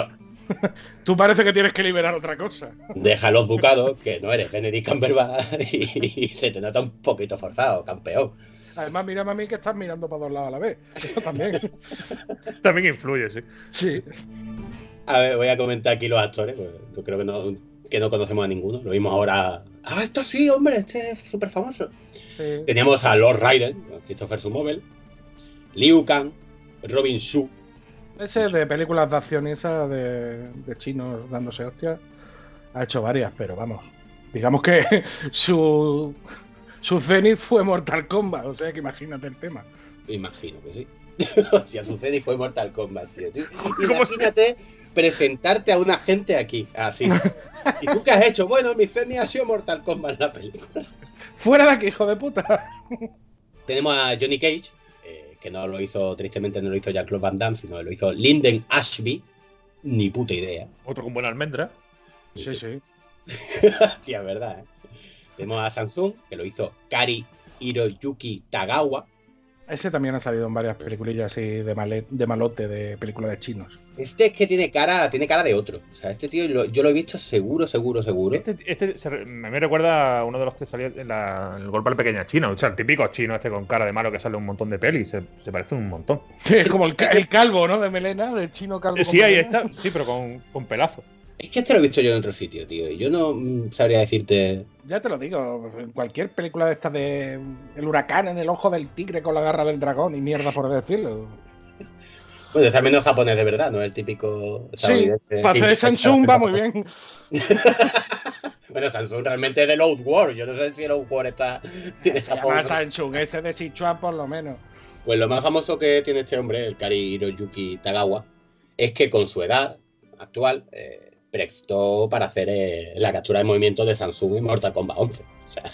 [LAUGHS] Tú parece que tienes que liberar otra cosa. Deja los ducados, que no eres Benedict Cumberbatch, [LAUGHS] y, se te nota un poquito forzado, campeón. Además, mira a mí que estás mirando para dos lados a la vez. Eso también. [LAUGHS] También influye, sí. Sí. A ver, voy a comentar aquí los actores, pues, yo creo que no, que no conocemos a ninguno. Lo vimos ahora. Ah, esto sí, hombre, este es súper famoso. sí. Teníamos a Lord Raiden, Christopher Sumobel, Liu Kang, Robin Shu, Ese de películas de acción y esas de, de chinos dándose hostias. Ha hecho varias, pero vamos. Digamos que [LAUGHS] su, su cenit fue Mortal Kombat, o sea que imagínate el tema. imagino que sí. [LAUGHS] si a su Zenith fue Mortal Kombat, tío. [LAUGHS] Imagínate presentarte a una gente aquí, así. ¿Y tú qué has hecho? Bueno, mi Zenith ha sido Mortal Kombat en la película. ¡Fuera de aquí, hijo de puta! Tenemos a Johnny Cage, que no lo hizo, tristemente no lo hizo Jean-Claude Van Damme, sino lo hizo Linden Ashby. Ni puta idea. Otro con buena almendra. Sí, sí. Sí, [LAUGHS] es verdad, ¿eh? Tenemos a Samsung, que lo hizo Kari Hiroyuki Tagawa. Ese también ha salido en varias peliculillas así de, malet- de malote de películas de chinos. Este es que tiene cara, tiene cara de otro. O sea, este tío lo- yo lo he visto seguro, seguro, seguro. Este, este se me me recuerda a uno de los que salió en la- el golpe al pequeña chino. O sea, el típico chino este con cara de malo que sale un montón de pelis. Se, se parece un montón. Es como el, ca- el calvo, ¿no? De melena, del chino calvo. Sí, con ahí melena. está. Sí, pero con, con pelazo. Es que este lo he visto yo en otro sitio, tío. Y yo no mm, sabría decirte. Ya te lo digo, en cualquier película de estas de El huracán en el ojo del tigre con la garra del dragón y mierda por decirlo. Bueno, es al menos japonés de verdad, no el típico. Sí, para hacer [LAUGHS] Samsung va muy bien. [LAUGHS] Bueno, Samsung realmente es del Outward. Yo no sé si el Outward está. Tiene esa Se llama porra. Samsung, ese de Sichuan por lo menos. Pues lo más famoso que tiene este hombre, el Kari Hiroyuki Tagawa, es que con su edad actual eh, prestó para hacer eh, la captura de movimiento de Samsung en Mortal Kombat 11. O sea,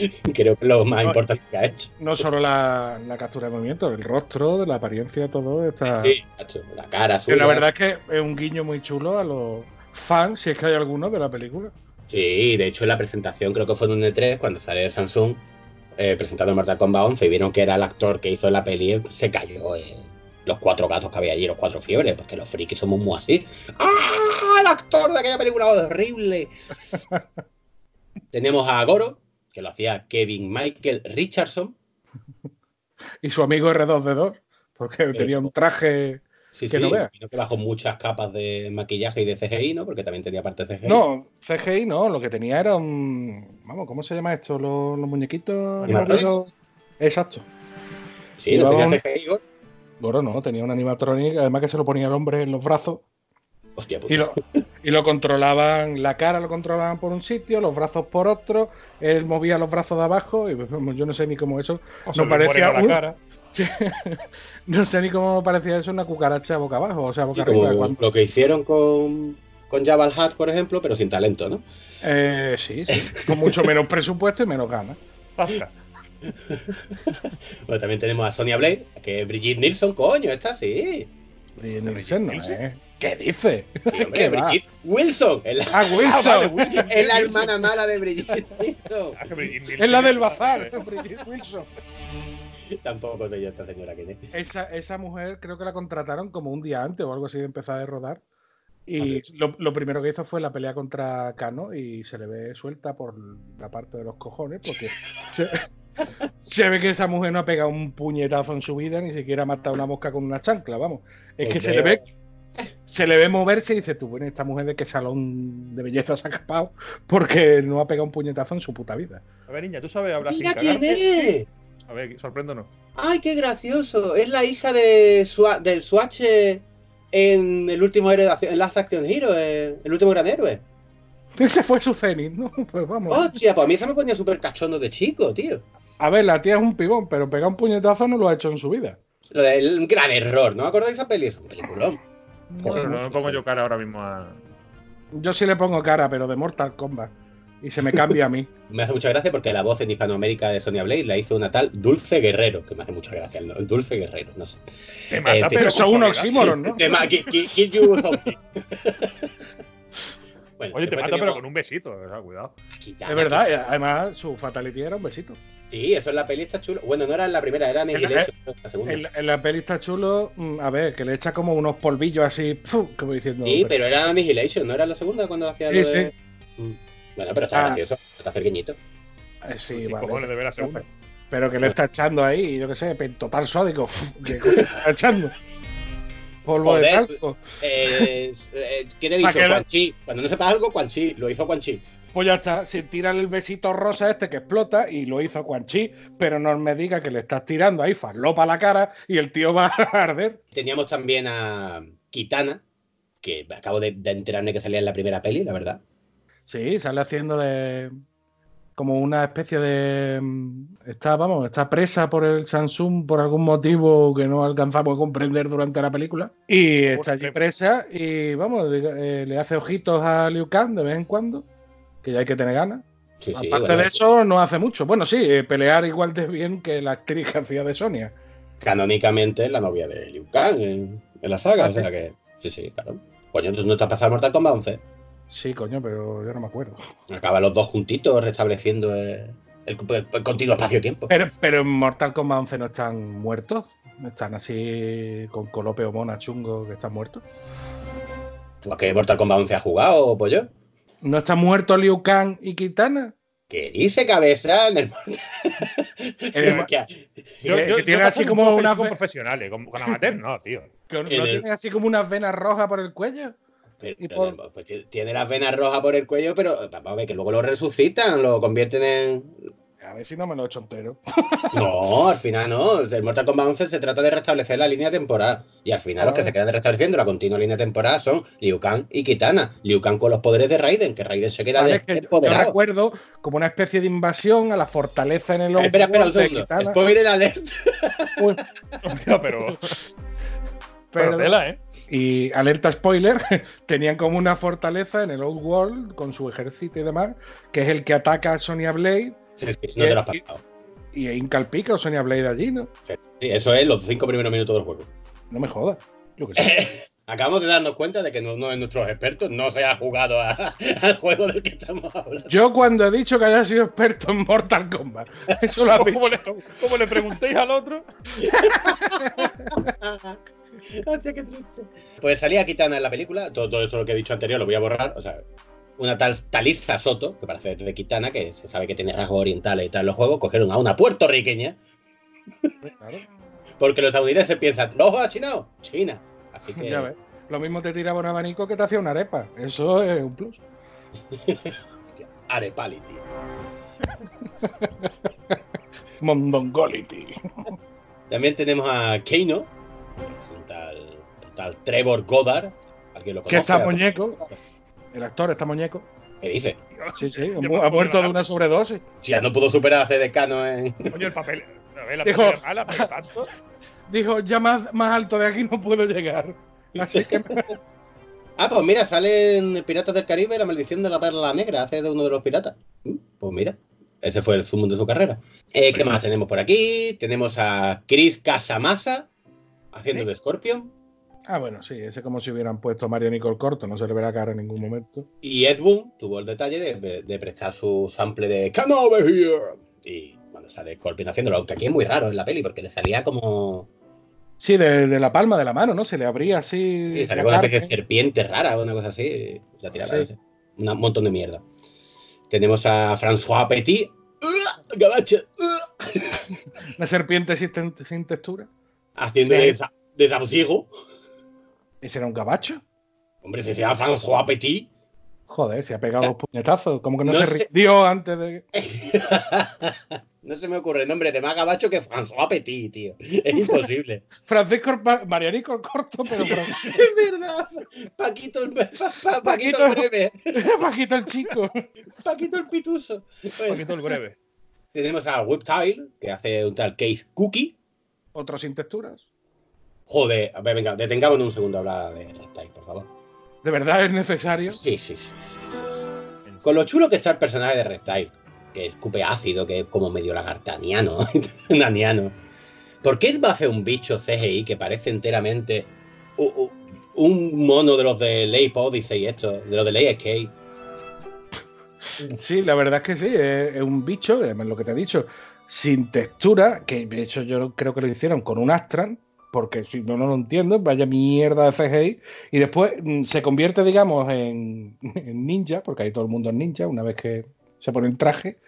[LAUGHS] creo que es lo más No, importante que ha hecho. No solo la, la captura de movimiento, el rostro, la apariencia, todo está. Sí, la cara suya. la verdad es que es un guiño muy chulo a los fans, si es que hay alguno de la película. Sí, de hecho en la presentación creo que fue en un E3 cuando sale Samsung eh, presentando Mortal Kombat 11 y vieron que era el actor que hizo la peli, se cayó eh, los cuatro gatos que había allí, los cuatro fiebres, porque los frikis somos muy así. ¡Ah! El actor de aquella película horrible. [LAUGHS] Tenemos a Goro, que lo hacía Kevin Michael Richardson. [LAUGHS] Y su amigo R2D2, porque tenía un traje Sí, que sí, no veas. que bajo muchas capas de maquillaje y de CGI, ¿no? Porque también tenía parte de CGI. No, CGI no, lo que tenía era un. Vamos, ¿cómo se llama esto? Los, los muñequitos. Exacto. Sí, no tenía un- CGI, Goro. Goro no, tenía un animatronic, además que se lo ponía el hombre en los brazos Hostia, puta. y lo, [LAUGHS] y lo controlaban, la cara lo controlaban por un sitio, los brazos por otro, él movía los brazos de abajo y vamos, yo no sé ni cómo eso. O no parecía pone la un- cara. [LAUGHS] Sí. no sé ni cómo parecía eso una cucaracha boca abajo, o sea, boca Sí, como arriba. cuando- lo que hicieron con, con Jabba el Hutt, por ejemplo, pero sin talento, ¿no? Eh, sí, sí, con mucho menos presupuesto y menos ganas. Zasca. [LAUGHS] Bueno, también tenemos a Sonia Blade, que es Brigitte Nielsen, coño, esta sí. El seno, Nielsen. ¿eh? ¿Qué dice? Sí, hombre, [LAUGHS] ¿Qué va? Brigitte Wilson. Es la, Ah, [LAUGHS] Wilson. vale, Wilson. es la hermana mala de Brigitte Wilson. Ah, Es la del es- bazar, [LAUGHS] Brigitte Wilson. Tampoco sé yo esta señora quién es. Esa, esa mujer creo que la contrataron como un día antes o algo así de empezar a rodar. Ah, Y lo, lo primero que hizo fue la pelea contra Cano y se le ve suelta por la parte de los cojones porque se, se ve que esa mujer no ha pegado un puñetazo en su vida, ni siquiera ha matado una mosca con una chancla, vamos. Es que se le ve se le ve moverse y dices tú, bueno, esta mujer de qué salón de belleza se ha escapado porque no ha pegado un puñetazo en su puta vida. A ver, niña, ¿tú sabes hablar sin Mira quién cagarte? es. A ver, sorpréndonos. ¡Ay, qué gracioso! Es la hija de Sua- del Swatch en el último acción- en Last Action Hero, eh, el último gran héroe. [LAUGHS] Ese fue su cenit, ¿no? [LAUGHS] Pues vamos. Hostia, pues a mí se me ponía súper cachondo de chico, tío. A ver, la tía es un pibón, pero pegar un puñetazo no lo ha hecho en su vida. Lo del gran error, ¿no acordáis de esa peli? Es un peliculón. No me pongo yo cara ahora mismo a. Yo sí le pongo cara, pero de Mortal Kombat. Y se me cambia a mí. [LAUGHS] Me hace mucha gracia porque la voz en Hispanoamérica de Sonia Blade la hizo una tal Dulce Guerrero, que me hace mucha gracia el nombre. Dulce Guerrero, no sé. Te mata, Eh, pero con un oxímoron, ¿no? [LAUGHS] Te ma- ki- ki- kill you something. [LAUGHS] Bueno, Oye, te mata, pero con un besito. o sea, cuidado. Es verdad, y además su fatality era un besito. Sí, eso en la peli está chulo. Bueno, no era en la primera, era Annihilation, en la segunda. En, la- en la peli está chulo, mm, a ver, que le echa como unos polvillos así, ¡puf! como diciendo. Sí, pero era Annihilation, ¿no era la segunda cuando hacía Sí, lo de... Mm. Bueno, pero está Ah. gracioso, está pequeñito. Eh, sí, Sí, vale. cojones de ver la segunda. Pero que le está echando ahí, yo qué sé, total sódico. ¿Qué coño está echando? Polvo de talco. Eh, eh, ¿Qué te he [LAUGHS] dicho? que no- Quan Chi. Cuando no sepas algo, Quan Chi. Lo hizo Quan Chi. Pues ya está, se tira el besito rosa este que explota y lo hizo Quan Chi, pero no me diga que le estás tirando ahí farlopa a la cara y el tío va [LAUGHS] a arder. Teníamos también a Kitana, que acabo de, de enterarme que salía en la primera peli, la verdad. Sí, sale haciendo de. como una especie de. mm, Está, vamos, está presa por el Samsung por algún motivo que no alcanzamos a comprender durante la película. Y está allí presa y, vamos, le, eh, le hace ojitos a Liu Kang de vez en cuando, que ya hay que tener ganas. Sí, sí, Aparte bueno, de eso, no hace mucho. Bueno, sí, eh, pelear igual de bien que la actriz que hacía de Sonia. Canónicamente es la novia de Liu Kang en, en la saga. Ah, o sea sí. que. Sí, sí, claro. Coño, ¿tú no te has pasado Mortal Kombat 11? Sí, coño, pero yo no me acuerdo. Acaban los dos juntitos restableciendo eh, el, el- el continuo espacio-tiempo. Pero, pero en Mortal Kombat 11 no están muertos. Están así con colope o mona chungo que están muertos. ¿Tú a qué Mortal Kombat 11 has jugado, pollo? ¿No están muertos Liu Kang y Kitana? ¿Qué dice cabeza en el [LAUGHS] El- [LAUGHS] Que- Yo, yo- que tiene así como un poco una con fe- profesionales, con, con amateur, no, tío. [LAUGHS] que ¿No el- tienen así como unas venas rojas por el cuello? Pero, Y por- pues, tiene- tiene las venas rojas por el cuello, pero vamos a ver que luego lo resucitan, lo convierten en. A ver si no me lo he hecho entero. [LAUGHS] No, al final no. El Mortal Kombat 11 se trata de restablecer la línea temporal. Y al final los que Ah. se quedan restableciendo la continua línea temporal son Liu Kang y Kitana. Liu Kang con los poderes de Raiden, que Raiden se queda Vale, de- es que yo- recuerdo como una especie de invasión a la fortaleza en el Eh, espera, espera un segundo. Spoiler alert. Uy, [LAUGHS] Hostia, pero. pero- Pero tela, ¿eh? Y alerta spoiler, [LAUGHS] tenían como una fortaleza en el Old World con su ejército y demás, que es el que ataca a Sonya Blade Sí, sí, no te lo has Y- pasado. y hinca el pico a Sonya Blade allí, ¿no? Sí, eso es los cinco primeros minutos del juego. No me jodas. Yo qué sé. [LAUGHS] Acabamos de darnos cuenta de que uno de nuestros expertos no se ha jugado a- [LAUGHS] al juego del que estamos hablando. Yo cuando he dicho que haya sido experto en Mortal Kombat, [LAUGHS] eso lo has ¿Cómo le, cómo le preguntéis al otro? Hostia, qué triste. Pues salía Kitana en la película, todo, todo esto lo que he dicho anterior lo voy a borrar, o sea, una tal Talisa Soto, que parece de Kitana, que se sabe que tiene rasgos orientales y tal en los juegos, cogieron a una puertorriqueña, Claro, porque los estadounidenses piensan, ¿los ojos achinados? China. Así [LAUGHS] que, ya ves. Lo mismo te tiraba un abanico que te hacía una arepa. Eso es un plus. [LAUGHS] hostia, Arepality. [LAUGHS] Mondongolity. También tenemos a Keino, que es un tal, tal Trevor Goddard, alguien lo Que está muñeco. El actor está muñeco. ¿Qué dice? Sí, sí. [LAUGHS] Ha, muerto de una sobredosis. Si ya no pudo superar a Cedecano en... Coño, el papel. A ver, la Dijo- mala, pero tanto. [LAUGHS] Dijo, ya más, más alto de aquí no puedo llegar. [LAUGHS] Así que Ah, pues mira, sale en Piratas del Caribe la maldición de la perla negra, hace de uno de los piratas. Mm, Pues mira, ese fue el zoom de su carrera. Eh, ¿Qué más tenemos por aquí? Tenemos a Chris Casamasa haciendo de Scorpion. Ah, bueno, sí, ese como si hubieran puesto Mario Nicole corto, no se le verá cara en ningún momento. Y Ed Boon tuvo el detalle de, de prestar su sample de Come over here. Y cuando sale Scorpion haciéndolo, aunque aquí es muy raro en la peli, porque le salía como. Sí, de, de la palma de la mano, ¿no? Se le abría así. Sí, salía la como una especie de serpiente rara o una cosa así. La tiraba. Sí. Un montón de mierda. Tenemos a François Petit. ¡Ugh! Gabacho. ¡Ugh! [LAUGHS] Una serpiente sin, te- sin textura. Haciendo Sí. de. ¿Ese era un gabacho? Hombre, se llama François Petit. Joder, se ha pegado dos puñetazos. Como que no, No se rindió antes de. [LAUGHS] no se me ocurre nombre de más gabacho que François Petit, tío. Es imposible. Francisco Marianico el corto, pero. [LAUGHS] pero- es verdad. Paquito el, pa- pa- Paquito el breve. [LAUGHS] Paquito el chico. Paquito el pituso. Paquito el breve. Tenemos a Whiptile, que hace un tal Case Cookie. Otro sin texturas. Joder, a ver, venga, detengámonos un segundo a hablar de Reptile, por favor. ¿De verdad es necesario? Sí, sí, sí. sí, sí, sí. Con lo chulo que está el personaje de Reptile, que escupe ácido, que es como medio lagartaniano, [LAUGHS] naniano. ¿Por qué va a hacer un bicho CGI que parece enteramente un mono de los de Lake Odyssey, esto, de los de Lake Escape? Sí, la verdad es que sí, es, es un bicho, además lo que te he dicho, sin textura, que de hecho yo creo que lo hicieron con un Astran, porque si no, no lo entiendo, vaya mierda de CGI, y después mm, se convierte, digamos, en, [LAUGHS] en ninja, porque ahí todo el mundo es ninja, una vez que se pone el traje,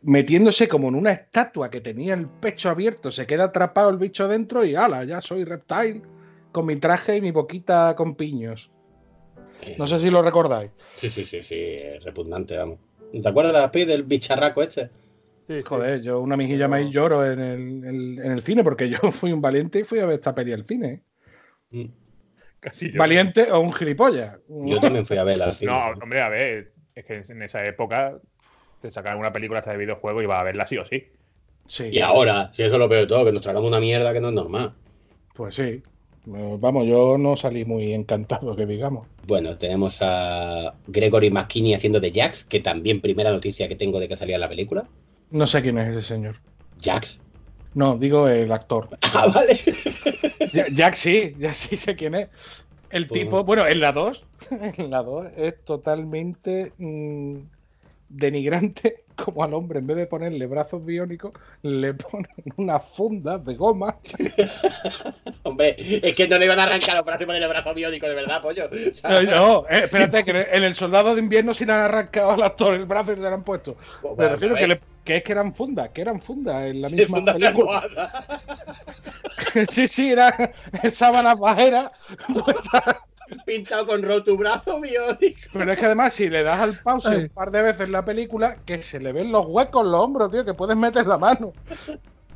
metiéndose como en una estatua que tenía el pecho abierto, se queda atrapado el bicho dentro y ala, ya soy reptile, con mi traje y mi boquita con piños. No sé si lo recordáis. Sí, sí, sí, sí, es repugnante, vamos. ¿Te acuerdas de la peli del bicharraco este? Joder, yo una mijilla más y lloro en el, en- en el cine porque [LAUGHS] yo fui un valiente y fui a ver esta peli al cine. Mm. Casi yo. ¿Valiente o un gilipollas? Yo también fui a verla al cine. No, hombre, a ver, es que en esa época te sacaban una película hasta de videojuego y vas a verla sí o sí. Sí. Y ahora, si eso es lo peor de todo, que nos tragamos una mierda que no es normal. Pues sí. Vamos, yo no salí muy encantado, que digamos. Bueno, tenemos a Gregory McKinney haciendo de Jax, que también primera noticia que tengo de que salía en la película. No sé quién es ese señor. Jax. No, digo el actor. [LAUGHS] Ah, vale. Jack sí, ya sí sé quién es. El Pues- tipo, bueno, en la 2, [LAUGHS] en la 2 es totalmente mm, denigrante [LAUGHS] como al hombre, en vez de ponerle brazos biónicos, le ponen unas fundas de goma. Hombre, es que no le iban a arrancar los brazos del brazo biónico, de verdad, pollo. O sea, No, no, eh, espérate, que en el soldado de invierno sí le han arrancado al actor el brazo y le han puesto. Me refiero que, le- que es que eran fundas, que eran fundas en la misma funda de película. [LAUGHS] sí, sí, eran sábanas bajeras. Pintado con roto brazo biónico. Pero es que además, si le das al pause Ay. un par de veces la película, que se le ven los huecos en los hombros, tío, que puedes meter la mano.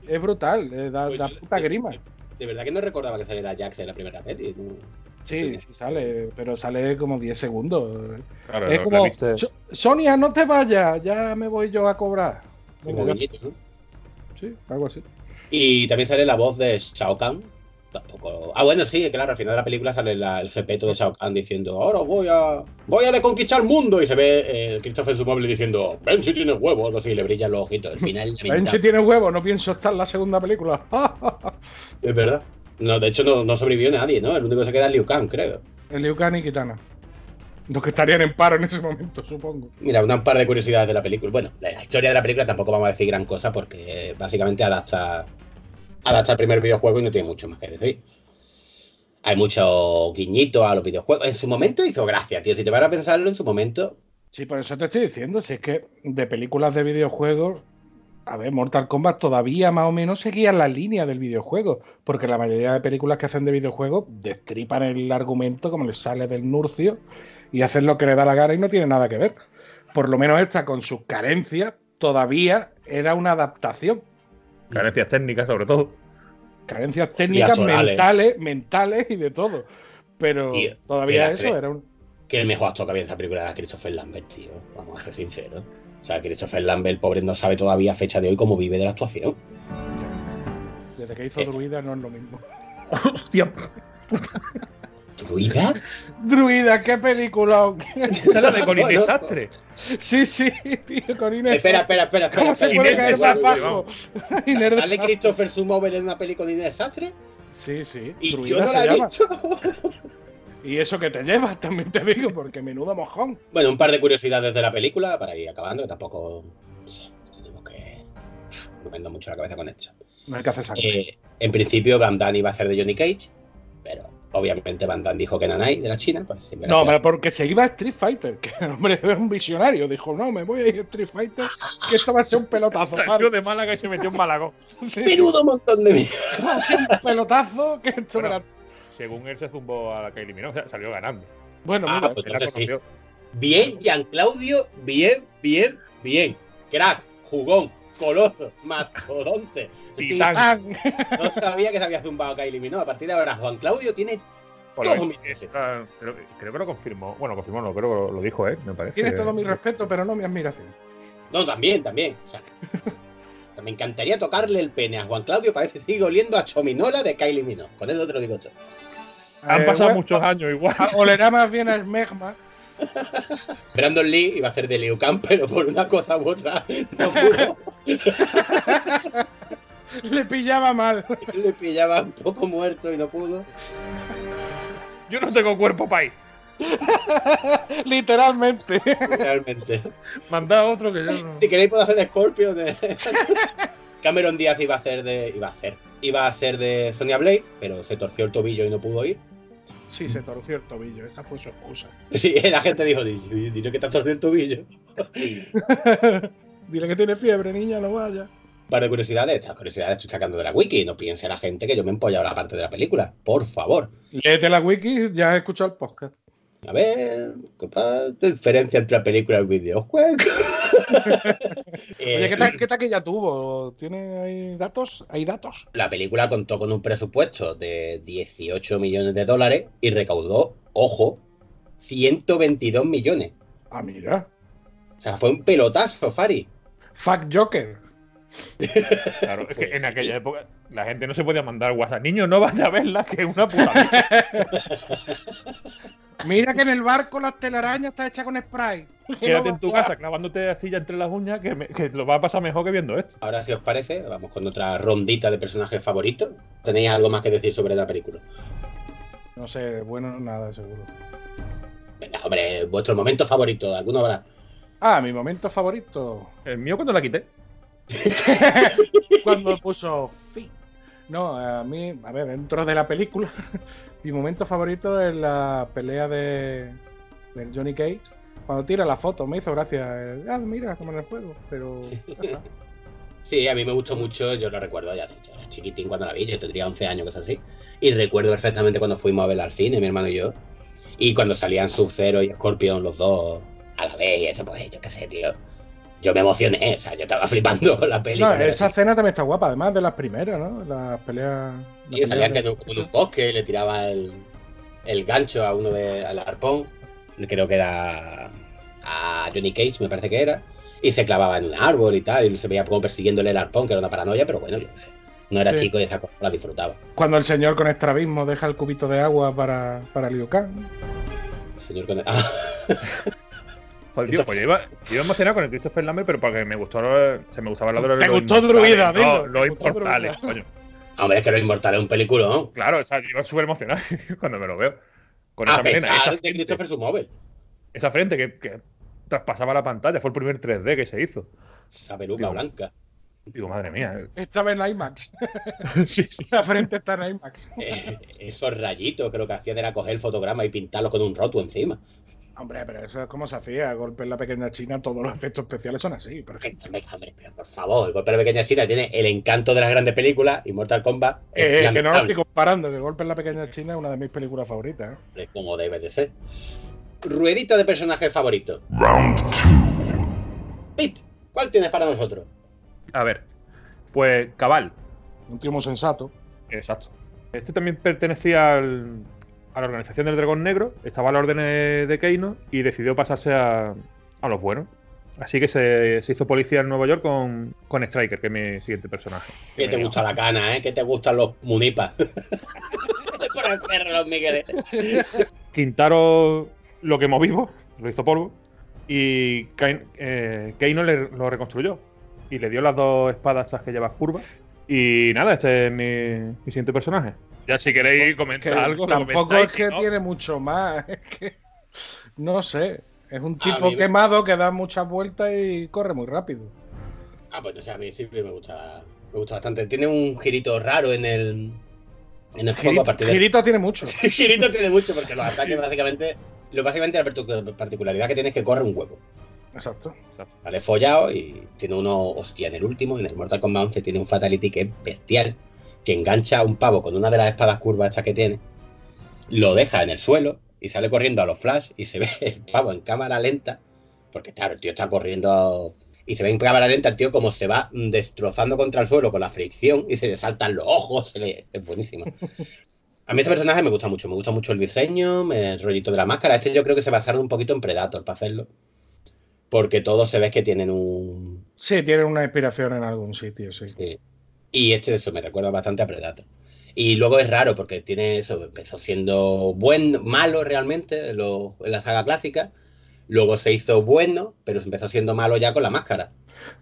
Es brutal, eh, da, Pues da yo- puta de- grima. De verdad que no recordaba que saliera Jax en la primera peli. ¿no? Sí, sí sale, pero sale como 10 segundos. Claro, es como, lo viste- "So- Sonia, no te vayas, ya me voy yo a cobrar. Como Venga, ya. guiñito, ¿no? Sí, algo así. Y también sale la voz de Shao Kahn. Tampoco... Ah, bueno, sí, claro, al final de la película sale la- el jepeto de Shao Kahn diciendo, ahora voy a voy a deconquistar el mundo. Y se ve eh, Christopher en su móvil diciendo, ven si tienes huevo, algo así, y le brillan los ojitos. Al final, Ven si lamentable. tiene huevo, no pienso estar en la segunda película. es verdad. No, de hecho, no, no sobrevivió nadie, ¿no? El único que se queda es Liu Kang, creo. El Liu Kang y Kitana. Los que estarían en paro en ese momento, supongo. Mira, una par de curiosidades de la película. Bueno, de la historia de la película tampoco vamos a decir gran cosa porque básicamente adapta, adapta el primer videojuego y no tiene mucho más que decir. Hay mucho guiñito a los videojuegos. En su momento hizo gracia, tío. Si te vas a pensarlo, en su momento. Sí, por eso te estoy diciendo, si es que de películas de videojuegos, a ver, Mortal Kombat todavía más o menos seguía la línea del videojuego, porque la mayoría de películas que hacen de videojuegos destripan el argumento como les sale del nurcio y hacen lo que le da la gana y no tiene nada que ver. Por lo menos esta, con sus carencias, todavía era una adaptación. Carencias técnicas, sobre todo. Carencias técnicas, mentales, mentales y de todo. Pero Tío, todavía eso era un... Que el mejor actor que había en esa película era Christopher Lambert, tío. Vamos a ser sinceros. O sea, Christopher Lambert, el pobre, no sabe todavía a fecha de hoy cómo vive de la actuación. Desde que hizo Eh. Druida no es lo mismo. [LAUGHS] Hostia, ¿Druida? Druida, qué película. esa es la de Bueno. Desastre. Sí, sí, tío, con Inés. Espera, espera, espera. espera, ¿Cómo se puede Inés caer más bajo? [LAUGHS] ¿Sale Desastre. Christopher Sumover en una con Inés Desastre? Sí, sí. Y druida yo no se la he llama. visto. [LAUGHS] Y eso que te llevas, también te digo, porque menudo mojón. Bueno, un par de curiosidades de la película para ir acabando, que tampoco. No sé, tenemos que. No vendo mucho la cabeza con esto. No hay que hacer sangre. Eh, en principio, Van Damme iba a hacer de Johnny Cage, pero obviamente Van Damme dijo que Nanai de la China, pues siempre No, pero porque se iba a Street Fighter, [LAUGHS] que el hombre es un visionario. Dijo, no, me voy a ir a Street Fighter, que esto va a ser un pelotazo. [LAUGHS] Salió de Málaga y se metió en Málaga. [LAUGHS] Menudo montón de mierda. Va a ser un pelotazo que esto Bueno, me la- Según él se zumbó a la Kylie Minogue, o sea, salió ganando. Bueno, Ah, mira, pues Él la entonces sí. conoció. Bien, Claudio, bien, bien, bien. Crack, jugón, coloso, [LAUGHS] mastodonte. Titán. No sabía que se había zumbado Kylie Minogue. A partir de ahora, Juan Claudio tiene Bueno, Todo mi- esa- creo, que- creo que lo confirmó. Bueno, confirmó, no, creo que lo, lo dijo, ¿eh? Me parece. tiene todo mi respeto, pero no mi admiración. No, también, también. O sea, [LAUGHS] me encantaría tocarle el pene a Juan Claudio para ver si sigue oliendo a Chominola de Kylie Minogue. Con eso te lo digo todo. Han Eh, pasado bueno, muchos años igual. Olerá más bien a Smegma. Brandon Lee iba a hacer de Liu Kang, pero por una cosa u otra no pudo. Le pillaba mal. Le pillaba un poco muerto y no pudo. Yo no tengo cuerpo para ir. [LAUGHS] Literalmente. Realmente. Manda otro que yo no. Si queréis puedo hacer de Scorpion. eh. [LAUGHS] Cameron Díaz iba a hacer de. iba a hacer. Iba a ser de Sonia Blade, pero se torció el tobillo y no pudo ir. Sí, se torció el tobillo. Esa fue su excusa. Sí, [LAUGHS] la gente dijo, "Di- dile que te has torcido el tobillo. [LAUGHS] Dile que tiene fiebre, niña, no vaya. Un par de curiosidades, estas curiosidades estoy sacando de la wiki. No piense la gente que yo me he empollado la parte de la película. Por favor. Léete la wiki, ya he escuchado el podcast. A ver, ¿qué pasa? diferencia entre la película y el videojuego? [LAUGHS] [LAUGHS] Oye, ¿qué, ta- qué taquilla tuvo? ¿Tiene ahí datos? ¿Hay datos? La película contó con un presupuesto de 18 millones de dólares y recaudó, ojo, 122 millones. Ah, mira. O sea, fue un pelotazo, Fari. Fuck Joker. Claro, es que Pues en aquella sí. época la gente no se podía mandar WhatsApp. Niño, no vaya a verla, que es una puta. [LAUGHS] Mira que en el barco la telaraña está hecha con spray. Quédate en tu casa clavándote astilla entre las uñas, que, me- que lo va a pasar mejor que viendo esto. Ahora, si os parece, vamos con otra rondita de personajes favoritos. ¿Tenéis algo más que decir sobre la película? No sé, bueno, nada, seguro. Venga, hombre, vuestro momento favorito, ¿alguno habrá? Ah, mi momento favorito. El mío cuando la quité. [LAUGHS] Cuando puso fin. No, a mí, a ver, dentro de la película, [LAUGHS] mi momento favorito es la pelea de, Johnny Cage. Cuando tira la foto, me hizo gracia. el, Ah, mira, como en el juego, pero. [LAUGHS] Sí, a mí me gustó mucho, yo lo recuerdo, ya yo era chiquitín cuando la vi, yo tendría 11 años, cosas así. Y recuerdo perfectamente cuando fuimos a verla al cine, mi hermano y yo. Y cuando salían Sub-Zero y Scorpion los dos a la vez y eso, pues yo qué sé, tío. Yo me emocioné, o sea, yo estaba flipando con la peli. No, esa escena también está guapa, además de las primeras, ¿no? Las peleas. las Y que en un, bosque le tiraba el, el gancho a uno de, al arpón. Creo que era a Johnny Cage, me parece que era. Y se clavaba en un árbol y tal. Y se veía como persiguiéndole el arpón, que era una paranoia, pero bueno, yo qué sé. No era Sí. chico y esa cosa la disfrutaba. Cuando el señor con estrabismo deja el cubito de agua para, para Liu Kang. Señor con- [LAUGHS] Ah, Joder, tío, pues yo iba, yo iba emocionado con el Christopher Lambert, pero porque me gustó. Se me gustaba la de los ¿Te gustó Druida, no, los inmortales, coño. hombre, es que Los Inmortales es un peliculón. Claro, o sea, yo iba súper emocionado [LAUGHS] cuando me lo veo. Con A esa melena, pesar esa de frente, Christopher Sumover. esa frente que, que traspasaba la pantalla, fue el primer 3D que se hizo. Esa peluca Digo, blanca. Digo, madre mía. Estaba en IMAX. [LAUGHS] sí, sí. La frente está en IMAX. Eh, esos rayitos que lo que hacían era coger el fotograma y pintarlo con un roto encima. Hombre, pero eso es como se hacía. Golpe en la pequeña China, todos los efectos especiales son así. Por ejemplo. Venga, hombre, pero por favor, el golpe de la pequeña China tiene el encanto de las grandes películas y Mortal Kombat es Eh, que no lo estoy comparando, que Golpe en la pequeña China es una de mis películas favoritas. ¿eh? Hombre, como debe de ser. Ruedita de personaje favorito. Round two. Pete, ¿cuál tienes para nosotros? A ver, pues Cabal. Un tío muy sensato. Exacto. Este también pertenecía al- a la organización del Dragón Negro, estaba a las órdenes de Keino y decidió pasarse a, a los buenos. Así que se, se hizo policía en Nueva York con, con Striker, que es mi siguiente personaje. Que te gusta la cana, ¿eh? Que te gustan los munipas. [LAUGHS] Por el perro, los Migueles. Quintaro lo quemó vivo, lo hizo polvo, y eh, Keino le- lo reconstruyó. Y le dio las dos espadas estas que llevas curvas. Y nada, este es mi, mi siguiente personaje. Ya si queréis comentar Que algo, tampoco es que no- tiene mucho más. [LAUGHS] Es que, no sé. Es un tipo me- quemado que da muchas vueltas y corre muy rápido. Ah, pues no sé, a mí sí me gusta, me gusta bastante. Tiene un girito raro en el, en el juego a Girito, partir de... Girito tiene mucho. [LAUGHS] girito tiene mucho porque los [LAUGHS] Sí. ataques básicamente... Lo básicamente la partic- particularidad que tiene es que corre un huevo. Exacto. Vale, follado y tiene uno, hostia, en el último, en el Mortal Kombat 11 tiene un Fatality que es bestial, que engancha a un pavo con una de las espadas curvas estas que tiene, lo deja en el suelo y sale corriendo a los flash y se [LAUGHS] ve el pavo en cámara lenta, porque claro, el tío está corriendo y se ve en cámara lenta el tío como se va destrozando contra el suelo con la fricción y se le saltan los ojos, se le- es buenísimo. A mí este personaje me gusta mucho, me gusta mucho el diseño, el rollito de la máscara. Este yo creo que se basaron un poquito en Predator para hacerlo. Porque todos se ve que tienen un. Sí, tiene una inspiración en algún sitio, sí. Sí. Y este eso me recuerda bastante a Predator. Y luego es raro porque tiene eso, empezó siendo buen, malo realmente en, lo- en la saga clásica. Luego se hizo bueno, pero se empezó siendo malo ya con la máscara.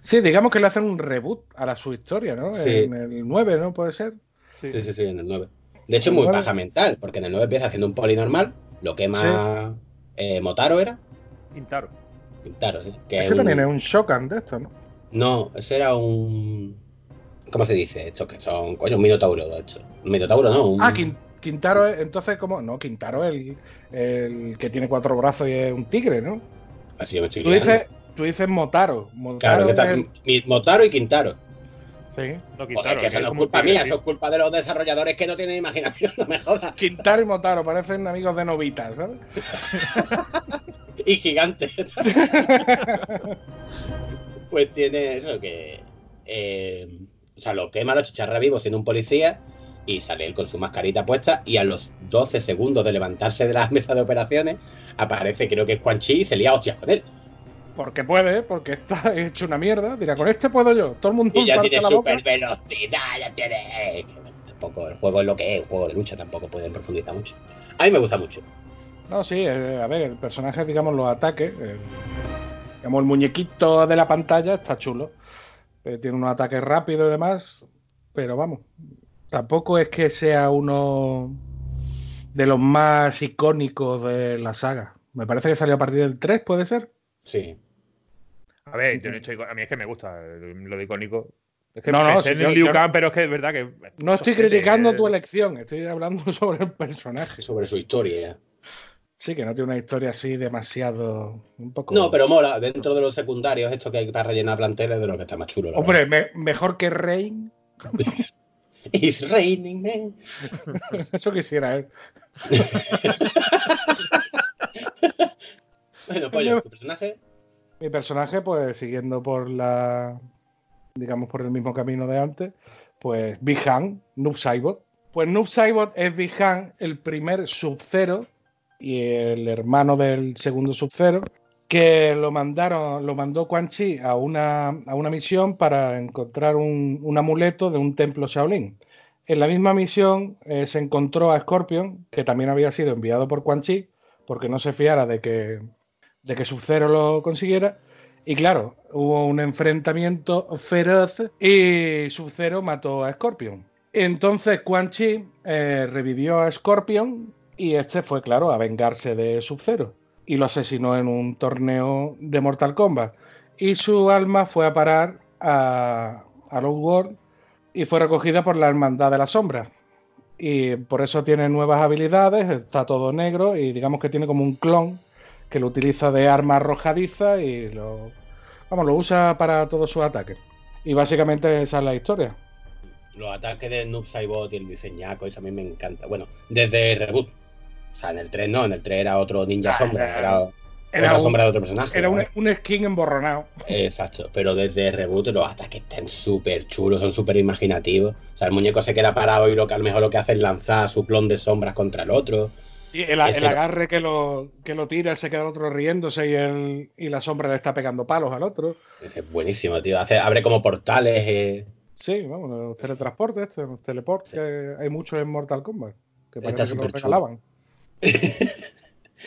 Sí, digamos que le hacen un reboot a la, su historia, ¿no? Sí. En el 9, ¿no? Puede ser. Sí, sí, sí, en el 9. De hecho, muy 9. baja mental, porque en el 9 empieza haciendo un poli normal, lo quema eh, Motaro, ¿era? Quintaro. Quintaro, sí. que Ese también es un Shokan de esto, ¿no? No, ese era un. ¿Cómo se dice? Estos que son. Coño, un minotauro, de hecho. Un minotauro, no. Un... Ah, Quin- Quintaro es, entonces, ¿cómo? No, Quintaro es el, el que tiene cuatro brazos y es un tigre, ¿no? Así yo me estoy Tú dices, tú dices Motaro. Motaro Claro, que el- Motaro y Quintaro. Sí. No, Joder, que eso no es culpa mía, eso es culpa de los desarrolladores que no tienen imaginación, [LAUGHS] no me jodas. Quintaro y Motaro parecen amigos de Novita, ¿sabes? [LAUGHS] Y gigante. [LAUGHS] pues tiene eso que. eh, sea, lo quema, lo chicharra vivo siendo un policía y sale él con su mascarita puesta y a los 12 segundos de levantarse de la [LAUGHS] mesa de operaciones aparece creo que es Quan Chi y se lía hostias con él. Porque puede, porque está hecho una mierda. Dirá, con este puedo yo. Todo el mundo Y ya tiene la boca. super velocidad, ya tiene. eh, Tampoco, el juego es lo que es, un juego de lucha, tampoco pueden profundizar mucho. A mí me gusta mucho. No, sí, eh, a ver, el personaje, digamos, los ataques. el- digamos, el muñequito de la pantalla está chulo. Eh, tiene unos ataques rápidos y demás. Pero vamos, tampoco es que sea uno de los más icónicos de la saga. Me parece que salió a partir del 3, ¿puede ser? Sí. A ver, yo no he hecho a mí es que me gusta eh, lo de icónico. Es que No, no, sí, en yo- el Liu yo- Kang, pero es que es verdad que. No estoy criticando tu elección, estoy hablando [LAUGHS] sobre el personaje. Sobre su historia. Sí, que no tiene una historia así demasiado. Un poco. No, pero mola. Dentro de los secundarios, esto que hay para rellenar planteles, de lo que está más chulo. Hombre, me- mejor que Rain. It's [LAUGHS] raining, man. [LAUGHS] Eso quisiera él. [LAUGHS] Bueno, pollo, tu personaje. Mi personaje, pues siguiendo por la. digamos, por el mismo camino de antes, pues Bihan, Noob Saibot. Pues Noob Saibot es Bihan, el primer Sub-Zero y el hermano del segundo Sub-Zero, que lo mandaron, lo mandó Quan Chi a una, a una misión para encontrar un, un amuleto de un templo Shaolin. En la misma misión eh, se encontró a Scorpion, que también había sido enviado por Quan Chi, porque no se fiara de que, de que Sub-Zero lo consiguiera. Y claro, hubo un enfrentamiento feroz y Sub-Zero mató a Scorpion. Entonces Quan Chi eh, revivió a Scorpion y este fue, claro, a vengarse de Sub-Zero y lo asesinó en un torneo de Mortal Kombat. Y su alma fue a parar a, a World y fue recogida por la Hermandad de la Sombra. Y por eso tiene nuevas habilidades, está todo negro y digamos que tiene como un clon que lo utiliza de arma arrojadiza y lo, vamos, lo usa para todos sus ataques. Y básicamente esa es la historia. Los ataques de Noob Saibot y el diseñaco, eso a mí me encanta. Bueno, desde Reboot. O sea, en el 3 no, en el 3 era otro ninja Ah, sombra, era- era, era otra un- sombra de otro personaje. Era un, skin emborronado. Exacto, pero desde Reboot los ataques están súper chulos, son súper imaginativos. O sea, el muñeco se queda parado y lo que a lo mejor lo que hace es lanzar su clon de sombras contra el otro. Y el, el agarre que lo, que lo tira, se queda el otro riéndose y, el, y la sombra le está pegando palos al otro. Ese es buenísimo, tío. Hace, abre como portales. eh. Sí, vamos, los teletransportes, estos, los teleports, que hay muchos en Mortal Kombat, que Está parece que los superchulo. regalaban. [LAUGHS]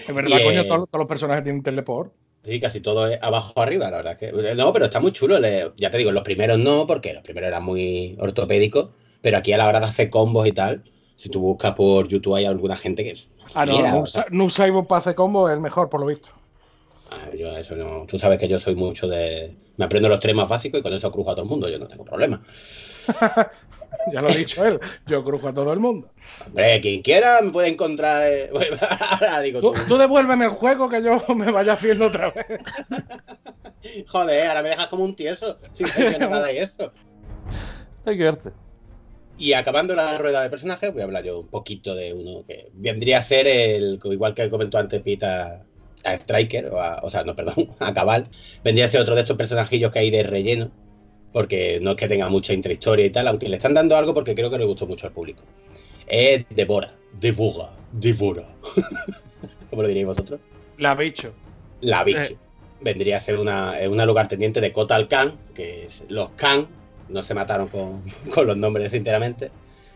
Es verdad, Y, coño, eh, todos, todos los personajes tienen teleport. Sí, casi todo es abajo arriba, la verdad. Que... No, pero está muy chulo. le- Ya te digo, los primeros no, porque los primeros eran muy ortopédicos. Pero aquí a la hora de hacer combos y tal, Si tú buscas por YouTube hay alguna gente que es Ah, no, fiera, no, no usáis para hacer combo es el mejor, por lo visto. ah, yo eso no, tú sabes que yo soy mucho de... Me aprendo los tres más básicos y con eso crujo a todo el mundo, yo no tengo problema. [LAUGHS] Ya lo ha dicho él. Yo crujo a todo el mundo. Hombre, quien quiera me puede encontrar... eh, [LAUGHS] Ahora digo Tú, tú. tú devuélveme el juego que yo [LAUGHS] me vaya haciendo otra vez. Joder, ahora me dejas como un tieso sin hacer nada de esto. Hay que verte. Y acabando la rueda de personajes, voy a hablar yo un poquito de uno que vendría a ser el, igual que comentó antes Pita, a Striker, o, a- o sea, no, perdón, a Cabal, vendría a ser otro de estos personajillos que hay de relleno, porque no es que tenga mucha intrahistoria y tal, aunque le están dando algo porque creo que le gustó mucho al público. Es Devora, Devora, Devora. [LAUGHS] ¿Cómo lo diríais vosotros? La bicho. La bicho. Vendría a ser una, eh, una lugarteniente de Kotal Khan, que es los Khan, no se mataron con, [LAUGHS] con los nombres sinceramente,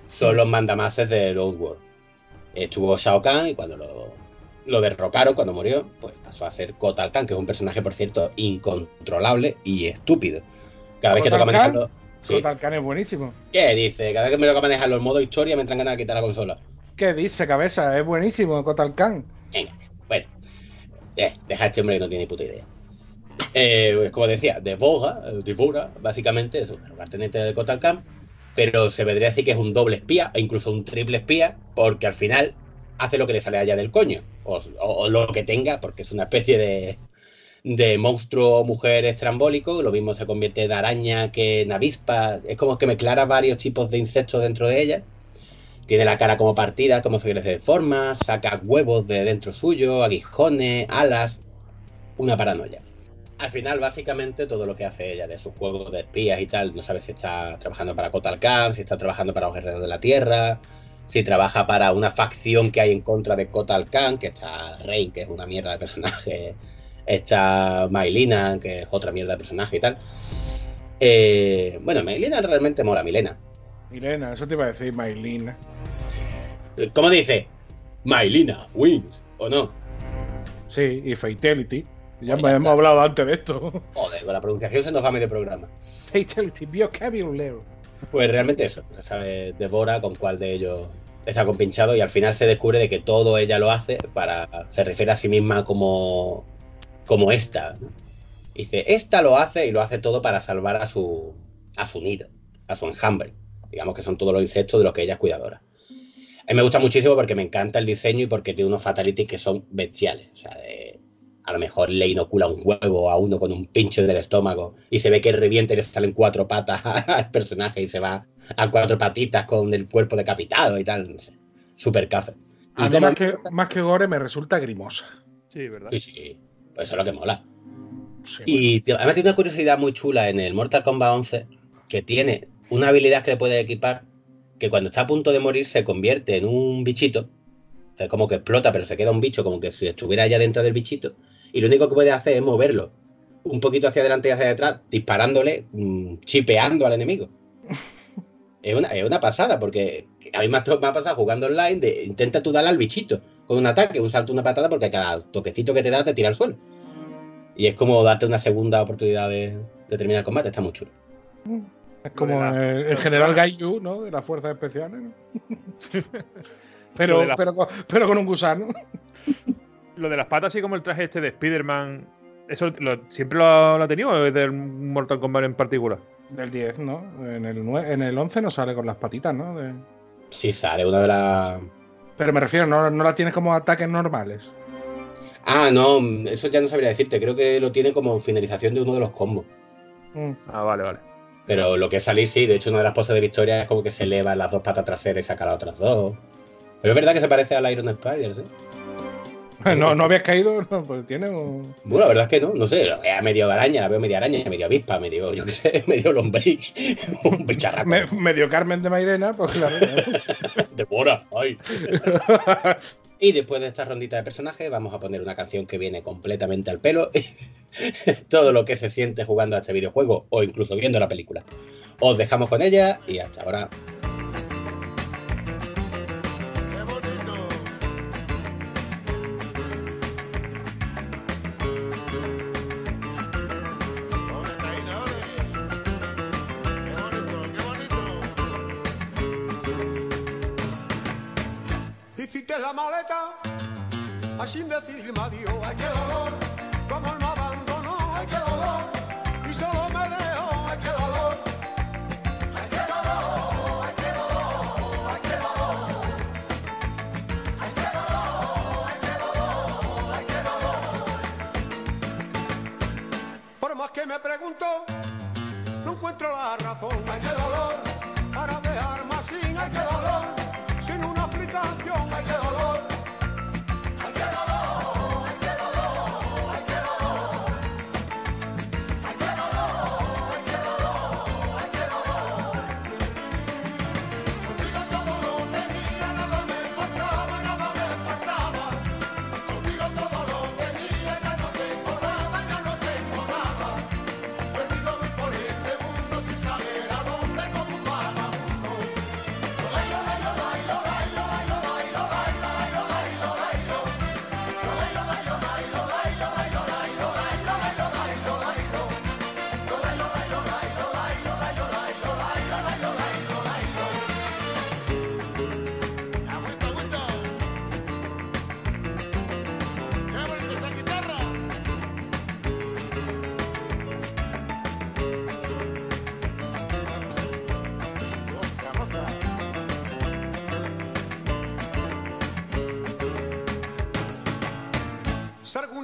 son los mandamases de Lord World. Estuvo Shao Kahn y cuando lo, lo derrocaron, cuando murió, pues pasó a ser Kotal Khan, que es un personaje, por cierto, incontrolable y estúpido. Cada vez que toca manejarlo... Sí. Khan es buenísimo. ¿Qué dice? Cada vez que me toca manejarlo en modo historia me entran ganas de quitar la consola. ¿Qué dice, cabeza? Es buenísimo, Kotal Khan. Venga, bueno. Eh, deja a este hombre que no tiene ni puta idea. Eh, pues como decía, Devora, Devora, básicamente es un lugarteniente de Kotal Khan, pero se vendría a decir que es un doble espía, e incluso un triple espía, porque al final hace lo que le sale allá del coño, o, o- o lo que tenga, porque es una especie de, de monstruo mujer estrambólico, lo mismo se convierte en araña que en avispa, es como que mezclara varios tipos de insectos dentro de ella. Tiene la cara como partida, como se les deforma, saca huevos de dentro suyo, aguijones, alas, una paranoia. Al final, básicamente, todo lo que hace ella de sus juegos de espías y tal, no sabe si está trabajando para Kotal Khan, si está trabajando para los guerreros de la Tierra, si trabaja para una facción que hay en contra de Kotal Khan, que está Rey, que es una mierda de personaje, está Mailina, que es otra mierda de personaje y tal. Eh, bueno, Mailina realmente mola, Milena. Milena, eso te iba a decir, Mailina. ¿Cómo dice? Mailina, wins, ¿o no? Sí, y Fatality. Ya hemos hablado antes de esto. Joder, con la pronunciación se nos va medio programa. Fatality, vocabulary. Pues realmente eso, se sabe devora con cuál de ellos está compinchado y al final se descubre de que todo ella lo hace para. se refiere a sí misma como. Como esta. ¿no? Dice, esta lo hace y lo hace todo para salvar a su. a su nido, a su enjambre. Digamos que son todos los insectos de los que ella es cuidadora. A mí me gusta muchísimo porque me encanta el diseño y porque tiene unos fatalities que son bestiales. O sea, de- a lo mejor le inocula un huevo a uno con un pincho del estómago y se ve que revienta y le salen cuatro patas [LAUGHS] al personaje y se va a cuatro patitas con el cuerpo decapitado y tal. No sé. Super café. Y A mí más que, más que gore me resulta grimosa. Sí, ¿verdad? Sí, sí. Pues eso es lo que mola. Sí, Y tío, además tiene una curiosidad muy chula en el Mortal Kombat 11 que tiene una habilidad que le puede equipar que cuando está a punto de morir se convierte en un bichito. O sea, como que explota, pero se queda un bicho como que si estuviera ya dentro del bichito. Y lo único que puede hacer es moverlo un poquito hacia adelante y hacia detrás, disparándole, mm, chipeando al enemigo. [LAUGHS] Es una, es una pasada, porque a mí me ha, me ha pasado jugando online de intenta tú darle al bichito con un ataque, un salto, una patada, porque cada toquecito que te da te tira al suelo. Y es como darte una segunda oportunidad de, de terminar el combate, está muy chulo. Es como el, el general Gaiju, ¿no? De las fuerzas especiales, ¿no? [LAUGHS] pero, la- pero, con, pero con un gusano. Lo de las patas, así como el traje este de Spider-Man, ¿eso lo- siempre lo, lo ha tenido o es del Mortal Kombat en particular? Del 10, ¿no? En el, en el 11 no sale con las patitas, ¿no? De- Sí, sale una de las. Pero me refiero, no, no la tienes como ataques normales. Ah, no, eso ya no sabría decirte. Creo que lo tiene como finalización de uno de los combos. Mm. Ah, vale, vale. Pero lo que es salir, sí. De hecho, una de las poses de victoria es como que se eleva las dos patas traseras y saca las otras dos. Pero es verdad que se parece al Iron Spider, ¿sí? [LAUGHS] No, no habías caído, no, pues tiene un... Bueno, la verdad es que no, no sé, la veo medio araña, la veo media araña, medio avispa, medio, yo qué sé, [LAUGHS] medio lombriz, [LAUGHS] un bicharraco. me- medio Carmen de Mairena, pues claro. Devora, ay. Y después de esta rondita de personajes, vamos a poner una canción que viene completamente al pelo. Todo lo que se siente jugando a este videojuego o incluso viendo la película. Os dejamos con ella y hasta ahora. Así sin decirme adiós. Ay, qué dolor, como me abandonó. Ay, qué dolor, y solo me dejó. Ay, qué dolor. Ay, qué dolor, ay, qué dolor, ay, qué dolor. Ay, qué dolor, ay, qué dolor, ay, qué dolor. Por más que me pregunto, no encuentro la razón. Ay, qué dolor, para dejarme así. Ay, qué dolor,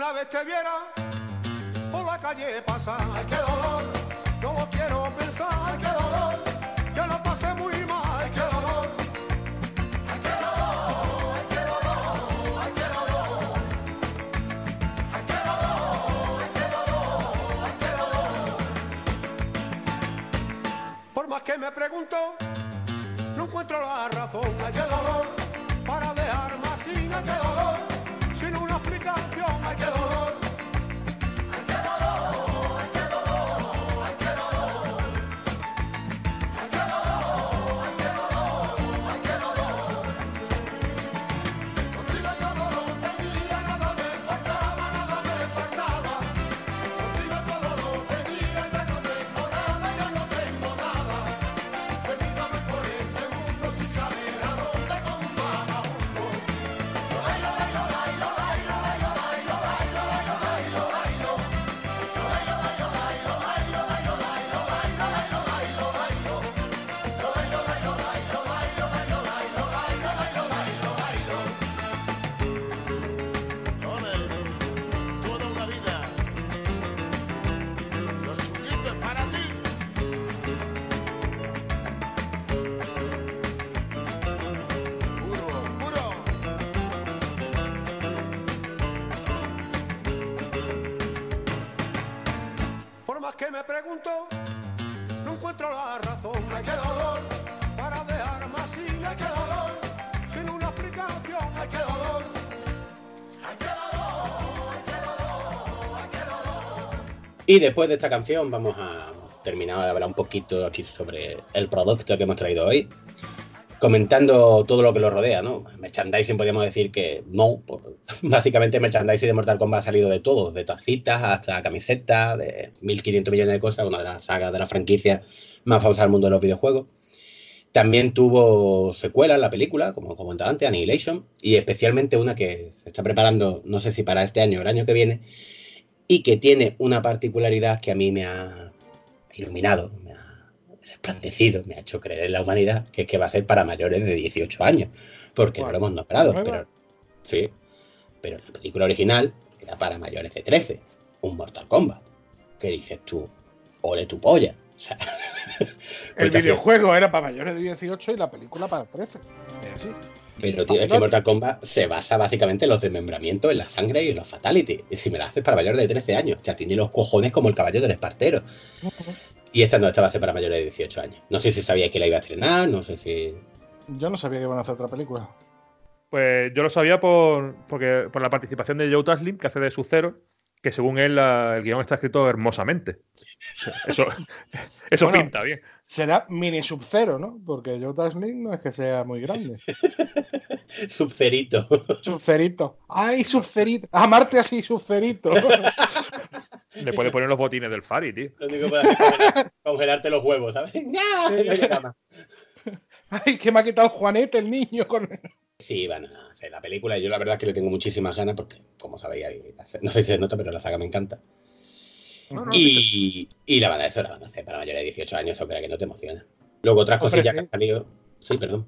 Alguna vez te viera Y después de esta canción vamos a terminar de hablar un poquito aquí sobre el producto que hemos traído hoy. Comentando todo lo que lo rodea, ¿no? Merchandising podríamos decir que no. [LAUGHS] básicamente merchandising de Mortal Kombat ha salido de todo, de tacitas hasta camisetas, de 1500 millones de cosas, una de las sagas de la franquicia más famosas del mundo de los videojuegos. También tuvo secuelas la película, como comentaba antes, Annihilation, y especialmente una que se está preparando, no sé si para este año o el año que viene, y que tiene una particularidad que a mí me ha iluminado, me ha resplandecido, me ha hecho creer en la humanidad, que es que va a ser para mayores de 18 años, porque no lo hemos nombrado, pero sí, pero la película original era para mayores de 13, un Mortal Kombat, que dices tú, ole tu polla, o sea, [LAUGHS] El así- videojuego era para mayores de 18 y la película para 13. Es así. Pero tío, es que Mortal Kombat se basa básicamente en los desmembramientos, en la sangre y en los fatalities. Y si me la haces para mayores de 13 años, ya tiene los cojones como el caballo del espartero. Y esta no, esta va a ser para mayores de 18 años. No sé si sabíais que la iba a estrenar, no sé si. Yo no sabía que iban a hacer otra película. Pues yo lo sabía por, porque, por la participación de Joe Taslim, que hace de Sub-Zero, que según él la- el guion está escrito hermosamente. Eso, [LAUGHS] eso Bueno, pinta bien. Será mini sub-zero, ¿no? Porque Joe Taslim no es que sea muy grande. [LAUGHS] Subcerito. Subcerito. ¡Ay, subcerito! Amarte así, subcerito. Le puede poner los botines del Fari, tío. Lo único que puedes hacer es congelar- [LAUGHS] congelarte los huevos, ¿sabes? ¡Ay, que me ha quitado Juanete el niño! Con... Sí, van a hacer la película. Yo la verdad es que le tengo muchísimas ganas porque, como sabéis, ahí no sé si se nota, pero la saga me encanta. Y, y la van a eso, la van a hacer para mayores de 18 años, o que no te emociona. Luego otras Hombre, cosillas sí. que han salido. Sí, perdón.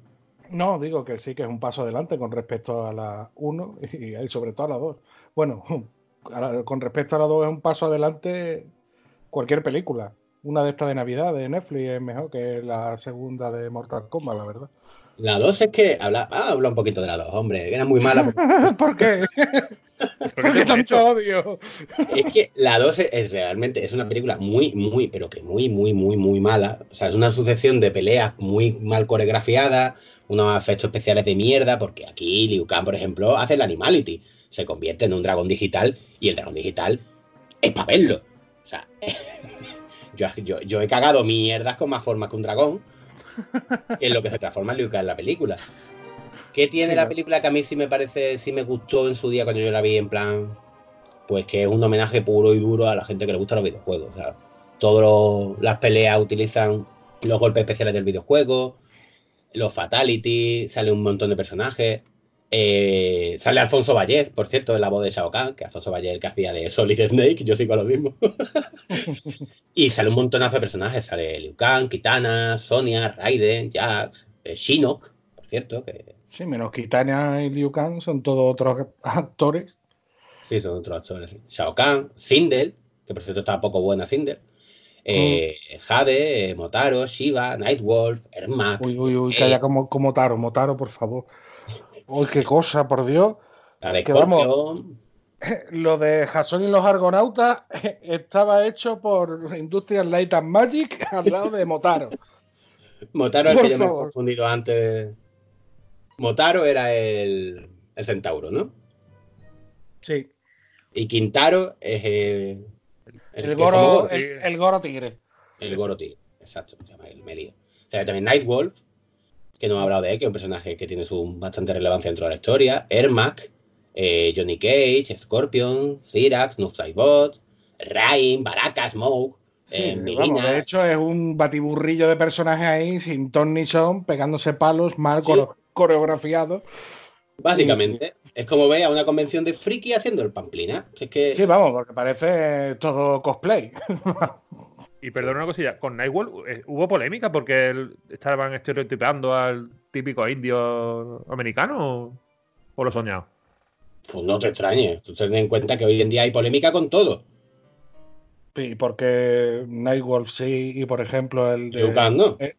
No, digo que sí que es un paso adelante con respecto a la 1 y, sobre todo a la 2. Bueno, [LAUGHS] la- con respecto a la 2 es un paso adelante cualquier película. Una de estas de Navidad de Netflix es mejor que la segunda de Mortal Kombat, la verdad. La 2 es que habla, ah, habla un poquito de la 2, hombre, que era muy mala. [LAUGHS] [LAUGHS] ¿Por qué? ¿Por qué tanto odio? Es que la 2 es, es realmente es una película muy, muy, pero que muy, muy, muy, muy mala. O sea, es una sucesión de peleas muy mal coreografiadas, unos efectos especiales de mierda, porque aquí Liu Kang, por ejemplo, hace el Animality. Se convierte en un dragón digital y el dragón digital es para verlo. O sea, [LAUGHS] yo, yo, yo he cagado mierdas con más formas que un dragón, [LAUGHS] en lo que se transforma Kang en la película. ¿Qué tiene Sí, la película que a mí sí me parece, sí me gustó en su día cuando yo la vi en plan, pues que es un homenaje puro y duro a la gente que le gusta los videojuegos. O sea, todas las peleas utilizan los golpes especiales del videojuego, los fatalities, sale un montón de personajes. Eh, sale Alfonso Vallés, por cierto, de la voz de Shao Kahn, que Alfonso Vallés el que hacía de Solid Snake, yo sigo a lo mismo. [LAUGHS] y sale un montonazo de personajes, sale Liu Kang, Kitana, Sonia, Raiden, Jax, eh, Shinnok, por cierto, que Sí, menos Kitana y Liu Kang son todos otros actores. Sí, son otros actores. sí. Shao Kahn, Sindel, que por cierto está poco buena Sindel. Eh, Jade, eh, Motaro, Shiva, Nightwolf, Ermac. Uy, uy, uy, calla como, como Taro, Motaro, por favor. Uy, qué cosa, por Dios. la de que vamos-. [LAUGHS] Lo de Jason y los Argonautas [LAUGHS] estaba hecho por Industrial Light and Magic al lado de Motaro. [LAUGHS] Motaro es por que yo me he confundido antes. Motaro era el, el centauro, ¿no? Sí, Y Quintaro es el, el, es goro, Goro. el, el Goro Tigre. El Goro Tigre, exacto, se llama el me lío. O sea, también Nightwolf, que no hemos hablado de él, que es un personaje que tiene su bastante relevancia dentro de la historia. Ermac, eh, Johnny Cage, Scorpion, Cyrax, Nufsaibot, Rain, Baraka, Smoke, Sí, eh, vamos, de hecho es un batiburrillo de personajes ahí sin ton ni son, pegándose palos, mal Sí. core- coreografiado. Básicamente, es como ve a una convención de friki haciendo el pamplina. Es que Sí, vamos, porque parece todo cosplay. [LAUGHS] Y perdona una cosilla, con Nightwolf eh, hubo polémica porque él- estaban estereotipando al típico indio americano o, o lo soñado. pues no te extrañes. Tú ten en cuenta que hoy en día hay polémica con todo. Sí, porque Nightwolf sí, y por ejemplo el de. Eh,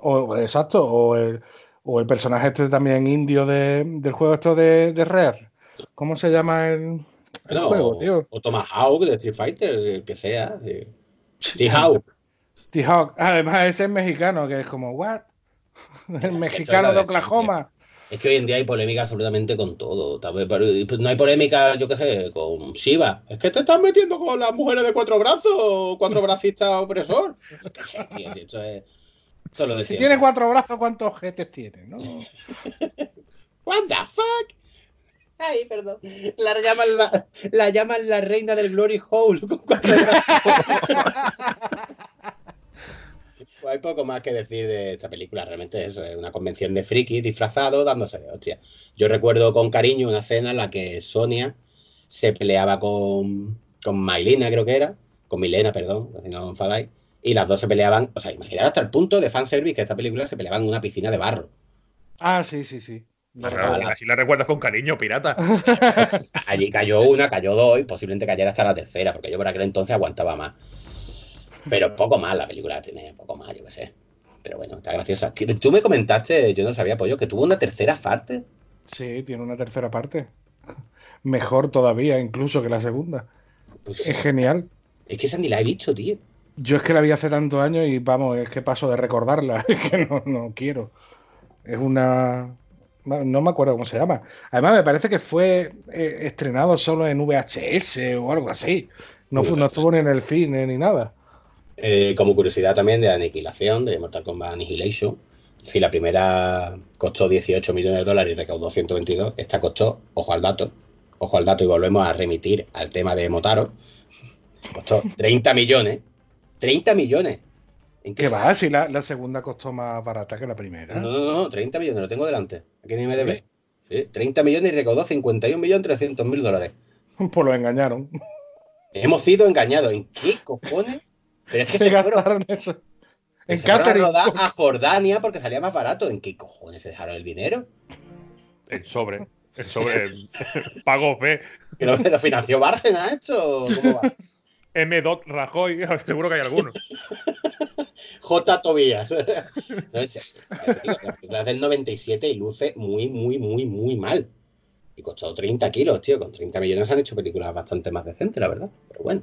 o, exacto, o el, o el personaje este también indio de- del juego esto de, de Rare. ¿Cómo se llama el, el No, juego, tío? O Tomahawk de Street Fighter, el que sea. T-Hawk. T-Hawk. Además, ese es mexicano, que es como, ¿what? El mexicano de Oklahoma. Es que hoy en día hay polémica absolutamente con todo. Pues, no hay polémica, yo qué sé, con Shiva. Es que te estás metiendo con las mujeres de cuatro brazos, cuatro bracistas opresor. Tío, si esto es. Esto es lo de Si siempre. tiene cuatro brazos, ¿cuántos ojetes tiene? ¿no? [LAUGHS] What the fuck? Ay, perdón. La llaman la, la llaman la reina del Glory Hole [LAUGHS] con cuatro brazos. Pues hay poco más que decir de esta película. Realmente eso es una convención de frikis disfrazados dándose de hostia. Yo recuerdo con cariño una escena en la que Sonia se peleaba con, con Mailina, creo que era. Con Milena, perdón, si no enfadáis. Y las dos se peleaban, o sea, imaginar hasta el punto de fanservice que esta película se peleaban en una piscina de barro. Ah, sí, sí, sí. No, claro, si así la recuerdas con cariño, pirata. [LAUGHS] Allí cayó una, cayó dos y posiblemente cayera hasta la tercera, porque yo por aquel entonces aguantaba más. Pero poco más, la película tiene poco más, yo qué sé. Pero bueno, está graciosa. Tú me comentaste, yo no sabía, Pollo, que tuvo una tercera parte. Sí, tiene una tercera parte. Mejor todavía, incluso que la segunda. Es genial. Es que esa ni la he visto, tío. Yo es que la vi hace tantos años y vamos, es que paso de recordarla. [LAUGHS] Es que no, no quiero. Es una. No, me acuerdo cómo se llama. Además, me parece que fue eh, estrenado solo en VHS o algo así. No, no estuvo ni en el cine ni nada. Eh, como curiosidad también de Aniquilación, de Mortal Kombat Annihilation. Si la primera costó 18 millones de dólares y recaudó 122, esta costó, ojo al dato, ojo al dato y volvemos a remitir al tema de Motaro, costó 30 millones. 30 millones. ¿En ¿Qué va? Si la, la segunda costó más barata que la primera. No, no, no, 30 millones, lo tengo delante. Aquí en IMDb. Sí, 30 millones y recaudó 51.300.000 dólares. [LAUGHS] Pues lo engañaron. Hemos sido engañados. ¿En qué cojones? Pero es que Se se fueron, gastaron eso. se En fueron a catering. a Jordania porque salía más barato. ¿En qué cojones se dejaron el dinero? El sobre. El sobre. el pago fe. ¿Que se lo financió Bárcena esto? ¿Cómo va? M. Rajoy. [LAUGHS] Seguro que hay alguno. [LAUGHS] [LAUGHS] J. Tobías. [LAUGHS] No. La película es del 97 y luce muy, muy, muy, muy mal. Y costó 30 kilos, tío. Con 30 millones han hecho películas bastante más decentes, la verdad. Pero bueno.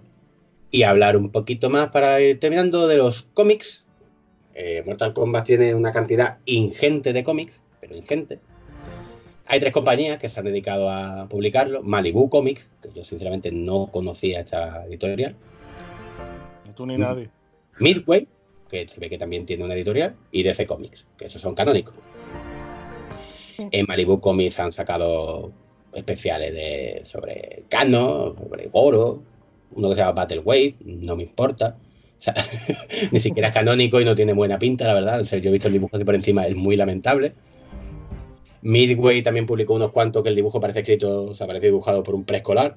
Y hablar un poquito más para ir terminando de los cómics. Eh, Mortal Kombat tiene una cantidad ingente de cómics, pero ingente. Hay tres compañías que se han dedicado a publicarlo. Malibu Comics, que yo sinceramente no conocía esta editorial. Ni tú ni nadie. Midway, que se ve que también tiene una editorial, y DC Comics, que esos son canónicos. En Malibu Comics han sacado especiales de, sobre Kano, sobre Goro, uno que se llama Battle Wave, no me importa. O sea, [LAUGHS] ni siquiera es canónico y no tiene buena pinta, la verdad. O sea, yo he visto el dibujo de por encima, es muy lamentable. Midway también publicó unos cuantos que el dibujo parece escrito, o sea, parece dibujado por un preescolar,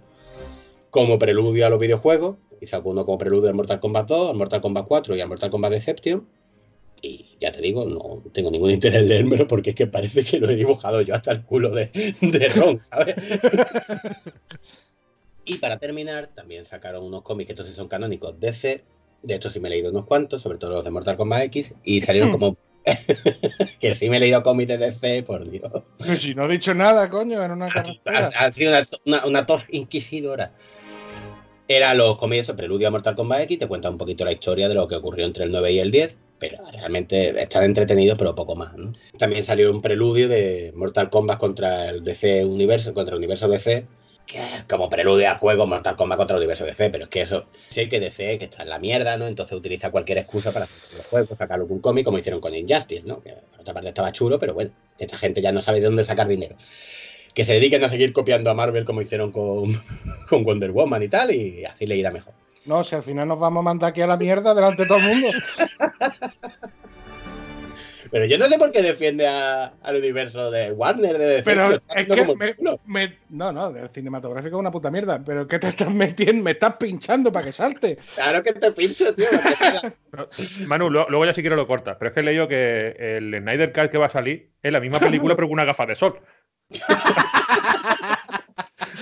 como preludio a los videojuegos. Y sacó uno como preludio al Mortal Kombat 2, al Mortal Kombat 4 y al Mortal Kombat Deception. Y ya te digo, no tengo ningún interés en leérmelo porque es que parece que lo he dibujado yo hasta el culo de, de Ron, ¿sabes? [LAUGHS] y para terminar, también sacaron unos cómics que sí son canónicos DC. De estos sí me he leído unos cuantos, sobre todo los de Mortal Kombat X. Y salieron como. [LAUGHS] que sí me he leído cómics de DC, por Dios. Pero si no he dicho nada, coño, en una Ha, carretera. ha sido una, una, una tos inquisidora. Era los cómics de Preludio a Mortal Kombat X, te cuenta un poquito la historia de lo que ocurrió entre el 9 y el 10, pero realmente están entretenidos, pero poco más. ¿no? También salió un preludio de Mortal Kombat contra el DC Universo, contra el universo DC, que como preludio al juego Mortal Kombat contra el universo DC, pero es que eso, sé que DC que está en la mierda, ¿no? Entonces utiliza cualquier excusa para hacer los juegos, sacar algún cómic, como hicieron con Injustice, ¿no? Que por otra parte estaba chulo, pero bueno, esta gente ya no sabe de dónde sacar dinero que se dediquen a seguir copiando a Marvel como hicieron con, [LAUGHS] con Wonder Woman y tal, y así le irá mejor. No, si al final nos vamos a mandar aquí a la mierda delante de todo el mundo. [LAUGHS] Pero yo no sé por qué defiende a- al universo de Warner, de DC. Pero es que como el me, culo. me- no, no, el cinematográfico es una puta mierda. Pero ¿qué te estás metiendo? Me estás pinchando para que salte. Claro que te pincho, tío. [LAUGHS] Manu, lo- luego ya si quiero lo cortas. Pero es que he leído que el Snyder Cut que va a salir es la misma [LAUGHS] película, pero con una gafa de sol. [LAUGHS]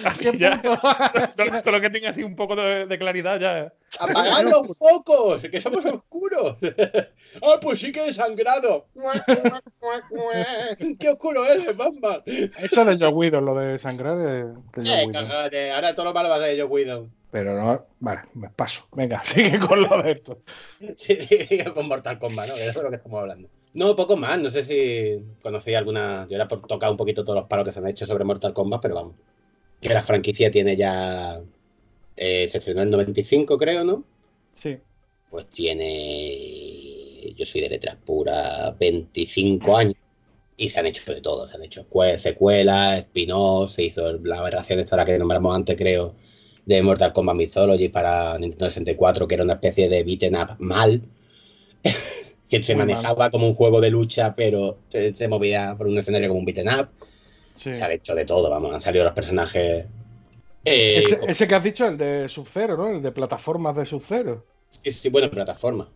[LAUGHS] Así. Todo, todo lo que tenga así un poco de, de claridad ya. ¡Apagad los focos! ¡Que somos oscuros! [LAUGHS] ¡Ah, pues sí que he sangrado! [LAUGHS] ¡Qué oscuro eres, Batman! Eso de Joe Whedon, lo de sangrar es de Joe ¡Eh! Ahora todo lo malo va a ser yo, cuido. Pero no, vale, me paso. Venga, sigue con lo de esto. Sí, sí, con Mortal Kombat, ¿no? Eso es lo que estamos hablando. No, poco más. No sé si conocí alguna. Yo era por tocar un poquito todos los palos que se han hecho sobre Mortal Kombat, pero vamos. Que la franquicia tiene ya. Eh, se estrenó en el 95, creo, ¿no? Sí. Pues tiene. Yo soy de letras puras, 25 años. Y se han hecho de todo. Se han hecho cue- secuelas, spin-offs, se hizo la aberración esta la que nombramos antes, creo, de Mortal Kombat Mythology para Nintendo 64, que era una especie de beaten up mal. [LAUGHS] que se Muy mal. manejaba como un juego de lucha, pero se, se movía por un escenario como un beaten up. Sí. Se han hecho de todo, vamos, han salido los personajes. eh, Ese, con- ese que has dicho, el de Sub-Zero, ¿no? El de plataformas de Sub-Zero. sí, sí, bueno, plataforma.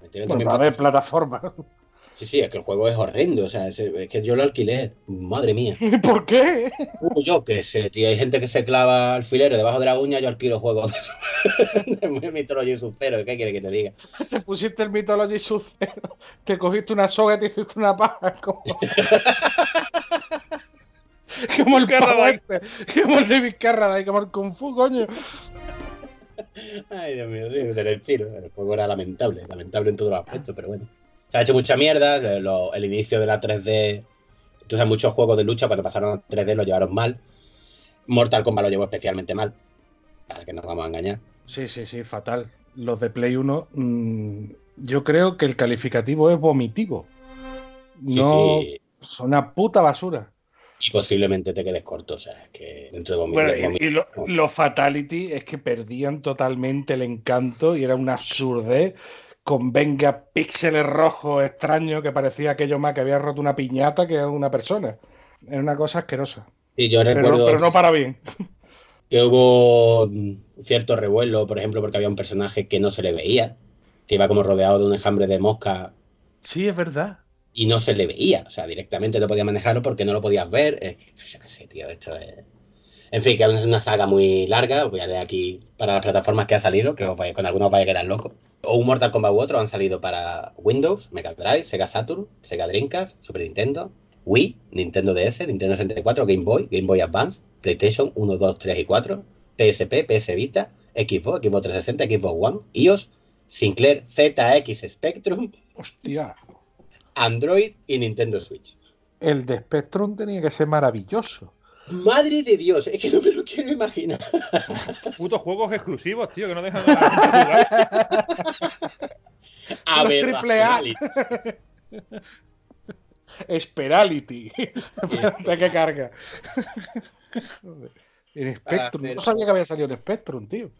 Me Bueno, también a ver, plataforma. Sí, sí, es que el juego es horrendo, o sea, es, es que yo lo alquilé, madre mía. [LAUGHS] ¿Por qué? Uh, yo qué sé, tío, hay gente que se clava alfileres debajo de la uña, yo alquilo juegos de, [LAUGHS] de Mythology Sub-Zero, ¿qué quiere que te diga? [LAUGHS] Te pusiste el Mythology Sub-Zero, te cogiste una soga y te hiciste una paja. Como, [LAUGHS] como el este, como el de Vizcarra, como el Kung Fu, coño. Ay, Dios mío, sí, del estilo. El juego era lamentable, lamentable en todos los aspectos, pero bueno. Se ha hecho mucha mierda, lo- el inicio de la 3D, entonces muchos juegos de lucha cuando pasaron a 3D lo llevaron mal. Mortal Kombat lo llevó especialmente mal, para que nos vamos a engañar. Sí, sí, sí, fatal. Los de Play 1, mm, yo creo que el calificativo es vomitivo. Sí, No, sí. son una puta basura. Y posiblemente te quedes corto, o sea, es que dentro de Bueno, y, lo- Fatality es que perdían totalmente el encanto y era una absurdez con venga píxeles rojos extraños que parecía aquello más que había roto una piñata que una persona. Era una cosa asquerosa. Y yo Pero, recuerdo pero no para bien. [LAUGHS] que hubo mm, cierto revuelo, por ejemplo, porque había un personaje que no se le veía, que iba como rodeado de un enjambre de mosca Sí, es verdad. Y no se le veía. O sea, directamente no podías manejarlo porque no lo podías ver. Eh, yo qué sé, tío, esto es. En fin, que es una saga muy larga. Voy a leer aquí para las plataformas que ha salido, que con algunos os vais a quedar locos. O un Mortal Kombat u otro han salido para Windows, Mega Drive, Sega Saturn, Sega Dreamcast, Super Nintendo, Wii, Nintendo DS, Nintendo 64, Game Boy, Game Boy Advance, PlayStation 1, 2, 3 y 4, PSP, PS Vita, Xbox, Xbox 360, Xbox One, iOS, Sinclair ZX Spectrum, Hostia. Android y Nintendo Switch. El de Spectrum tenía que ser maravilloso. Madre de Dios, es que no me lo quiero imaginar. [LAUGHS] Putos juegos exclusivos, tío, que no dejan a la jugar. A ver, triple A. Esperality. [LAUGHS] Espérate que carga. En Spectrum. hacer- No sabía que había salido en Spectrum, tío.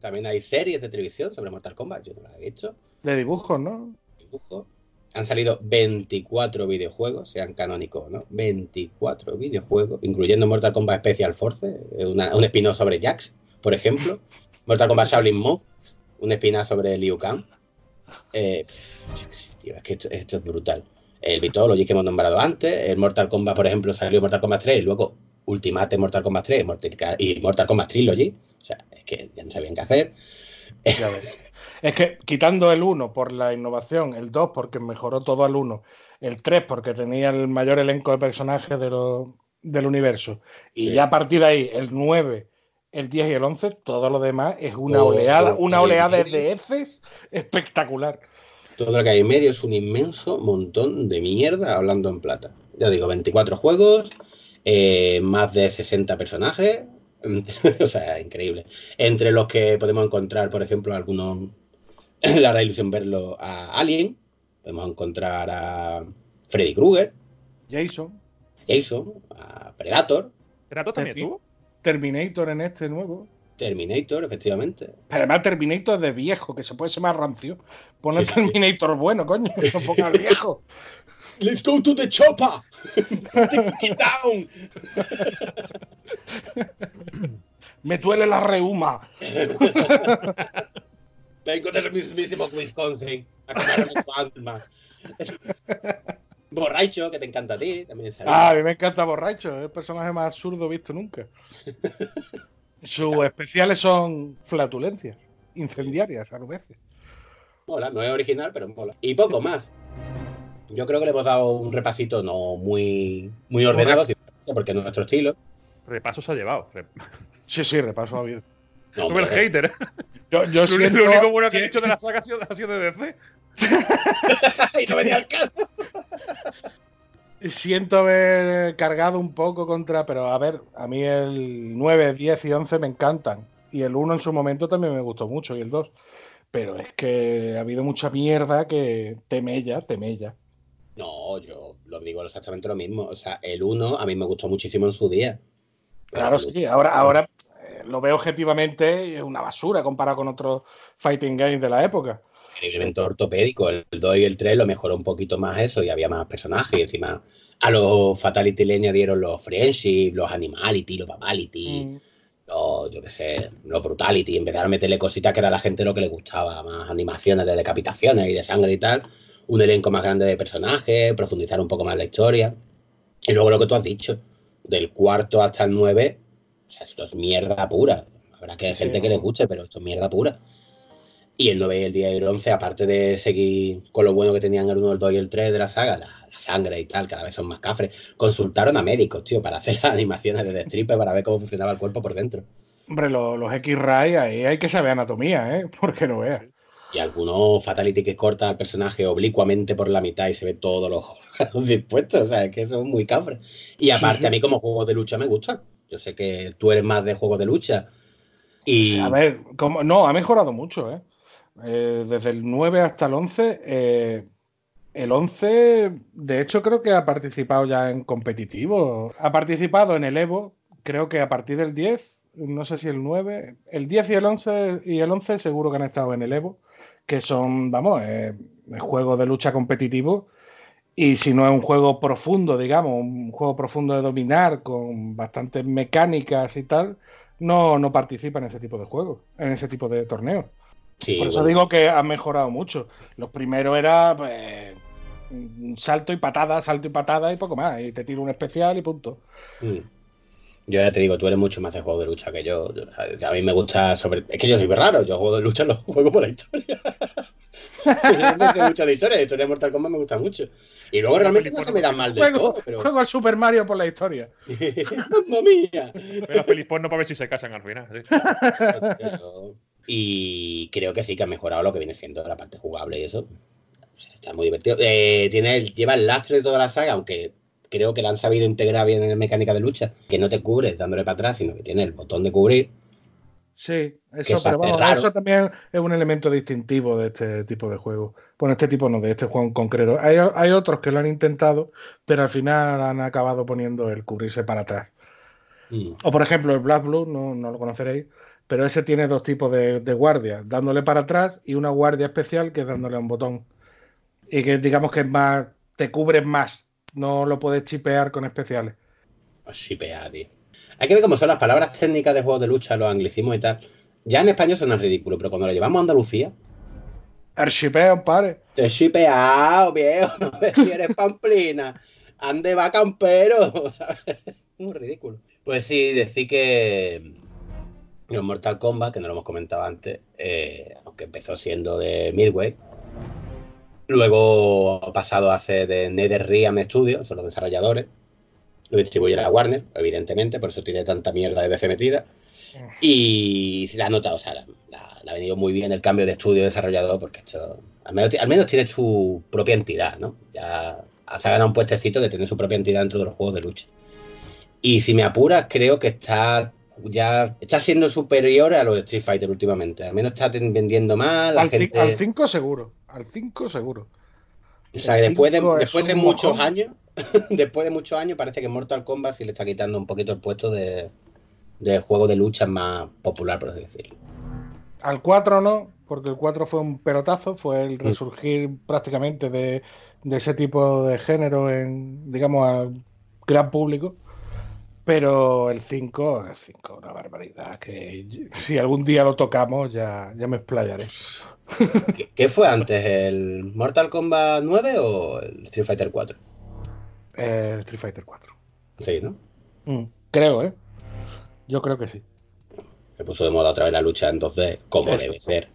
También hay series de televisión sobre Mortal Kombat, yo no las he visto. De dibujos, ¿no? Dibujo. Han salido 24 videojuegos, sean canónicos o no. 24 videojuegos, incluyendo Mortal Kombat Special Force, eh, una- un spin-off sobre Jax, por ejemplo. [LAUGHS] Mortal Kombat Shaolin un spin-off sobre Liu Kang. Eh, tío, es que esto, esto es brutal. El Mythology que hemos nombrado antes, el Mortal Kombat, por ejemplo, salió Mortal Kombat 3 y luego Ultimate Mortal Kombat 3 Mortal- y Mortal Kombat Trilogy. O sea, es que ya no sabían qué hacer. Ya ves. Es que quitando el 1 por la innovación, el 2 porque mejoró todo al 1, el 3 porque tenía el mayor elenco de personajes de lo- del universo, y Sí. ya a partir de ahí, el 9, el 10 y el 11, todo lo demás es una Oh, oleada, oh, una oleada de heces espectacular. Todo lo que hay en medio es un inmenso montón de mierda hablando en plata. Ya digo, 24 juegos, eh, más de 60 personajes. [LAUGHS] o sea, increíble. Entre los que podemos encontrar, por ejemplo, algunos. [CLEARS THROAT] La gran ilusión verlo a Alien. Podemos encontrar a Freddy Krueger, Jason, Jason, a Predator, ¿Erato también? Terminator en este nuevo. Terminator, efectivamente. Además Terminator de viejo, que se puede ser más rancio. Pone Sí, sí. Terminator bueno, coño, no ponga viejo. [LAUGHS] Let's go to the chopper. Down. Me duele la reuma. Vengo del mismísimo Wisconsin. A alma. Borracho, que te encanta a ti, también. Ah, a mí me encanta Borracho, es el personaje más absurdo visto nunca. Sus especiales son flatulencias, incendiarias a veces. Mola, no es original, pero mola. Y poco más. Yo creo que le hemos dado un repasito no muy, muy ordenado, porque no es nuestro estilo. Repaso se ha llevado. Sí, sí, repaso a bien. No, Como el hater. Yo, yo [LAUGHS] Lo, siento, lo único bueno que ha dicho de la saga ha sido, ha sido de DC. [LAUGHS] y no venía al caso. siento haber cargado un poco contra, pero a ver, a mí el 9, 10 y 11 me encantan. Y el 1 en su momento también me gustó mucho, y el 2. Pero es que ha habido mucha mierda que temella, temella. No, yo lo digo exactamente lo mismo. O sea, el 1 a mí me gustó muchísimo en su día. Claro, sí. Ahora, ahora eh, lo veo objetivamente es una basura comparado con otros fighting games de la época. increíblemente ortopédico. El 2 y el 3 lo mejoró un poquito más eso y había más personajes. Y encima a los Fatality le añadieron los Friendship, los Animality, los Babality, Mm. los, yo qué sé, los Brutality. Empezaron a meterle cositas que era a la gente lo que le gustaba. Más animaciones de decapitaciones y de sangre y tal. Un elenco más grande de personajes, profundizar un poco más la historia. Y luego lo que tú has dicho, del cuarto hasta el 9, o sea, esto es mierda pura. Habrá que hay Sí, gente que le guste, pero esto es mierda pura. Y el 9 y el 10 y el 11, aparte de seguir con lo bueno que tenían el 1, el 2 y el 3 de la saga, la, la sangre y tal, cada vez son más cafres, consultaron a médicos, tío, para hacer las [LAUGHS] animaciones de destripe, para ver cómo funcionaba el cuerpo por dentro. Hombre, lo- los X-Ray ahí hay que saber anatomía, ¿eh? [LAUGHS] Porque no veas. Y algunos Fatality que corta al personaje oblicuamente por la mitad y se ve todos los órganos [LAUGHS] dispuestos, o sea, es que son muy cafres. Y aparte, sí. a mí como juegos de lucha me gustan. Yo sé que tú eres más de juegos de lucha. Y A ver, como, no, ha mejorado mucho, ¿eh? Eh, desde el 9 hasta el 11, eh, el 11, de hecho, creo que ha participado ya en competitivo. Ha participado en el Evo, creo que a partir del 10, no sé si el 9, el 10 y el 11, y el 11 seguro que han estado en el Evo, que son, vamos, eh, juegos de lucha competitivo. Y si no es un juego profundo, digamos, un juego profundo de dominar con bastantes mecánicas y tal, no, no participa en ese tipo de juegos, en ese tipo de torneos. Sí, Por eso bueno. digo que han mejorado mucho. Los primeros era pues, salto y patada, salto y patada y poco más. Y te tiro un especial y punto. Mm. Yo ya te digo, tú eres mucho más de juego de lucha que yo. A mí me gusta sobre. Es que yo soy raro, yo juego de lucha los juego por la historia. [LAUGHS] yo no sé mucho de historia, la historia de Mortal Kombat me gusta mucho. Y luego realmente no se me da mal del Juego, todo, pero. juego al Super Mario por la historia. [LAUGHS] ¡Mamma mía! Las pelis porno para ver si se casan al final. sí. Y creo que sí que ha mejorado lo que viene siendo la parte jugable y eso. O sea, está muy divertido. Eh, tiene lleva el lastre de toda la saga, aunque creo que la han sabido integrar bien en la mecánica de lucha, que no te cubres dándole para atrás, sino que tiene el botón de cubrir. Sí, eso, pero vamos, eso también es un elemento distintivo de este tipo de juego. Bueno, este tipo no, de este juego en concreto. Hay, hay otros que lo han intentado, pero al final han acabado poniendo el cubrirse para atrás. Mm. O por ejemplo, el Black Blue, no, no lo conoceréis, pero ese tiene dos tipos de, de guardias, dándole para atrás y una guardia especial que es dándole a un botón. Y que digamos que es más, te cubres más, no lo puedes chipear con especiales. Shipea, tío. Hay que ver cómo son las palabras técnicas de juegos de lucha, los anglicismos y tal. Ya en español suena ridículo, pero cuando lo llevamos a Andalucía, El shipeo, pare. te he shipeado, viejo. No ves si eres pamplina. Ande va campero. ¿sabes? [LAUGHS] Muy ridículo. Pues sí, decir que los Mortal Kombat, que no lo hemos comentado antes, eh, aunque empezó siendo de Midway, luego ha pasado a ser de NetherRealm Studios, son los desarrolladores. Lo distribuye la Warner, evidentemente, por eso tiene tanta mierda de DC metida. Y la ha notado, o sea, la- la- le ha venido muy bien el cambio de estudio desarrollador, porque esto, al menos, al menos tiene su propia entidad, ¿no? Ya se ha ganado un puestecito de tener su propia entidad dentro de los juegos de lucha. Y si me apuras, creo que está ya está siendo superior a los de Street Fighter últimamente. Al menos está vendiendo más, la Al gente. al 5 seguro. Al 5 seguro. O sea, que después de, después de muchos mojón. años, [LAUGHS] después de muchos años, parece que Mortal Kombat sí le está quitando un poquito el puesto de, de juego de lucha más popular, por así decirlo. Al 4 no, porque el 4 fue un pelotazo, fue Mm. el resurgir prácticamente de, de ese tipo de género en, digamos, al gran público. Pero el 5, el 5, una barbaridad. Que si algún día lo tocamos, ya, ya me explayaré. ¿Qué, qué fue antes, el Mortal Kombat 9 o el Street Fighter 4? El Street Fighter 4. Sí, ¿no? Mm, creo, ¿eh? Yo creo que sí. Se puso de moda otra vez la lucha en 2D, como Eso. debe ser.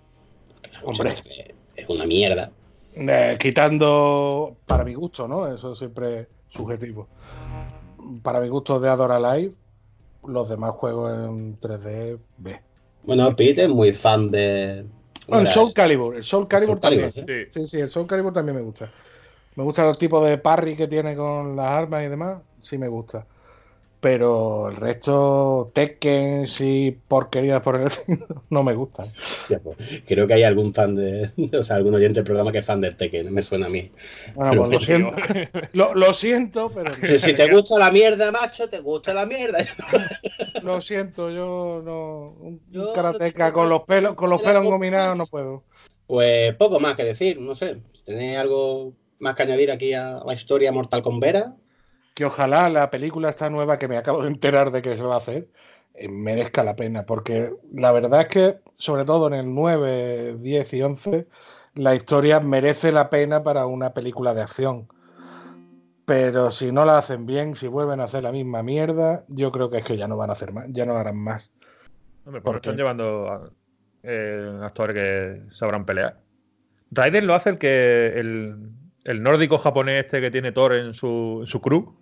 Hombre. en 2D es una mierda. Eh, quitando, para mi gusto, ¿no? Eso siempre es subjetivo. Para mi gusto de Adora Live, los demás juegos en 3D, B. Bueno, Pete es muy fan de. No, el Soul Calibur, el Soul Calibur Soul Calibur, también. Sí. Sí, sí, el Soul Calibur también me gusta. Me gusta los tipos de parry que tiene con las armas y demás, sí me gusta. Pero el resto, Tekken y porquerías por el [LAUGHS] no me gustan. Ya, pues, Creo que hay algún fan de. [LAUGHS] O sea, algún oyente del programa que es fan del Tekken, me suena a mí. Bueno, Pero pues lo siento, [LAUGHS] lo, lo siento, pero Si, si te gusta la mierda, macho, te gusta la mierda. lo siento, yo no. Un Yo karateca con los pelos, con los pelos engominados no puedo. Pues poco más que decir, no sé. ¿Tenéis algo más que añadir aquí a la historia Mortal Kombat? Que ojalá la película esta nueva que me acabo de enterar de que se va a hacer eh, merezca la pena, porque la verdad es que, sobre todo en el 9, 10 y 11, la historia merece la pena para una película de acción. Pero si no la hacen bien, si vuelven a hacer la misma mierda, yo creo que es que ya no van a hacer más, ya no harán más. Hombre, pues ¿Por no están llevando a- eh, actores que sabrán pelear. Raiden lo hace el que. El, el nórdico japonés este que tiene Thor en su, en su crew.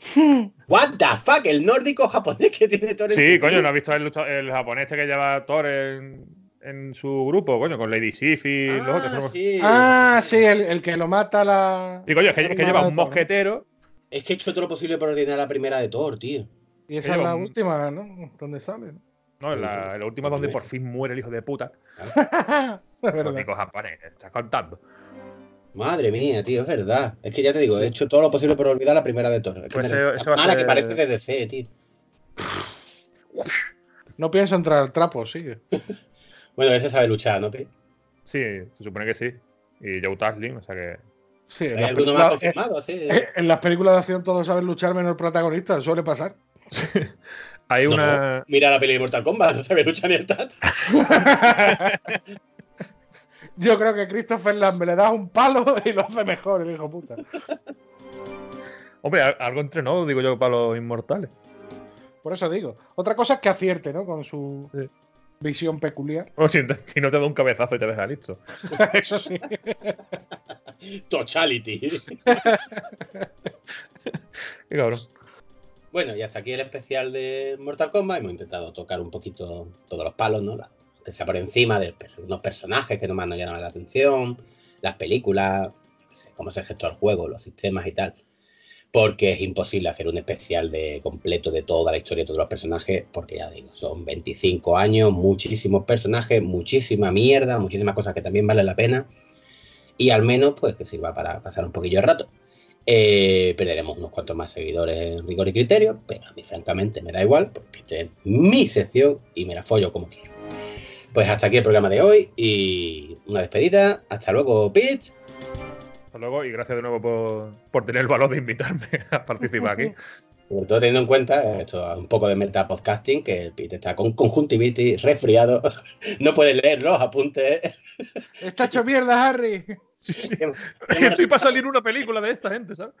[LAUGHS] ¿What the fuck? El nórdico japonés que tiene todo Sí, coño, ¿no has visto el, japonés este que lleva Thor en, en su grupo? Coño, con Lady Sif y los otros. Ah, ¿no? sí. Ah, sí, el, el que lo mata la. Y coño, es que, es que la lleva un Thor, mosquetero. Es que he hecho todo lo posible por ordenar la primera de Thor, tío. Y esa es la un- última, ¿no? ¿Dónde sale? ¿no? No, en la, en la última donde por fin muere el hijo de puta. [LAUGHS] Verdad. Nórdico japonés, ¿qué estás contando? Madre mía, tío, es verdad. Es que ya te digo, he hecho todo lo posible por olvidar la primera de Thor. Es que Pues me- ese- ese va a mala ser- que parece de DC, tío. No pienso entrar al trapo, sigue. [LAUGHS] Bueno, ese sabe luchar, ¿no, Pi? Sí, se supone que sí. Y Joe Taslim, o sea que. Sí, en ¿Hay las, películas, confirmado? Sí. eh, en las películas de acción todos saben luchar menos el protagonista, suele pasar. Hay No, una. mira la peli de Mortal Kombat, no sabe luchar ni el tat. [LAUGHS] Yo creo que Christopher Lambert le das un palo y lo hace mejor, el hijo puta. Hombre, algo entrenó, digo yo, para los inmortales. Por eso digo. Otra cosa es que acierte, ¿no? Con su Sí. visión peculiar. O si, si no te da un cabezazo y te deja listo. [LAUGHS] Eso sí. Tochality. [LAUGHS] Qué cabrón. Bueno, y hasta aquí el especial de Mortal Kombat. Hemos intentado tocar un poquito todos los palos, ¿no? Que sea por encima de unos personajes que nomás nos llaman la atención, las películas, cómo se gestó el juego, los sistemas y tal. Porque es imposible hacer un especial de completo de toda la historia de todos los personajes, porque ya digo, son 25 años, muchísimos personajes, muchísima mierda, muchísimas cosas que también valen la pena. Y al menos, pues, que sirva para pasar un poquillo de rato. Eh, perderemos unos cuantos más seguidores en rigor y criterio, pero a mí francamente me da igual, porque esta es mi sección y me la follo como quiero. Pues hasta aquí el programa de hoy y una despedida. Hasta luego, Pitch. Hasta luego y gracias de nuevo por, por tener el valor de invitarme [LAUGHS] a participar aquí. Sobre todo teniendo en cuenta esto, un poco de meta podcasting, que el Pete está con conjuntivitis, resfriado, [LAUGHS] no puede leer los apuntes. Está hecho mierda, Harry. [LAUGHS] Estoy para salir una película de esta gente, ¿sabes?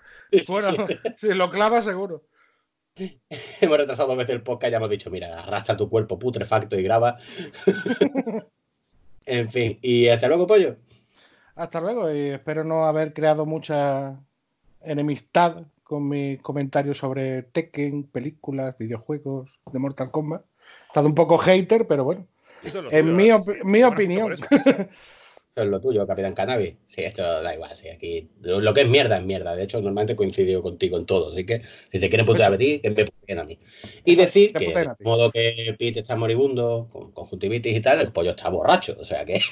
Bueno, si lo clava seguro. [LAUGHS] Hemos retrasado dos veces el podcast y ya hemos dicho, mira, arrastra tu cuerpo putrefacto y graba. [LAUGHS] en fin, y hasta luego, pollo. Hasta luego y espero no haber creado mucha enemistad con mis comentarios sobre Tekken, películas, videojuegos de Mortal Kombat. He estado un poco hater, pero bueno. En mi, ¿eh? opi- mi Bueno, opinión. [LAUGHS] eso. Es lo tuyo, Capitán Cannabis. Sí, esto da igual, sí, aquí lo, que es mierda es mierda. De hecho, normalmente coincido contigo en todo, así que si te quieren putear a ti, que me puteen a mí. Y decir Que de modo que Pete está moribundo, con conjuntivitis y tal, el pollo está borracho, o sea que [LAUGHS]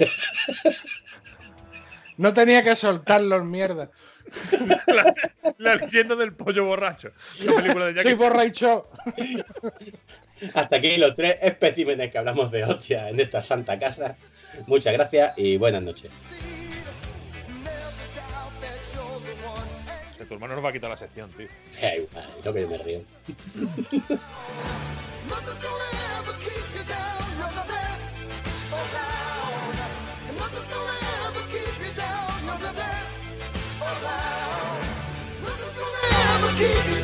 No tenía que soltarlos, mierda. la, [LAUGHS] la leyenda del pollo borracho. La película de Jackie Soy borracho. hasta aquí los tres especímenes que hablamos de hostia en esta santa casa. Muchas gracias y buenas noches. Este, tu hermano nos va a quitar la sección, tío. [LAUGHS] Da igual, que me río. [LAUGHS]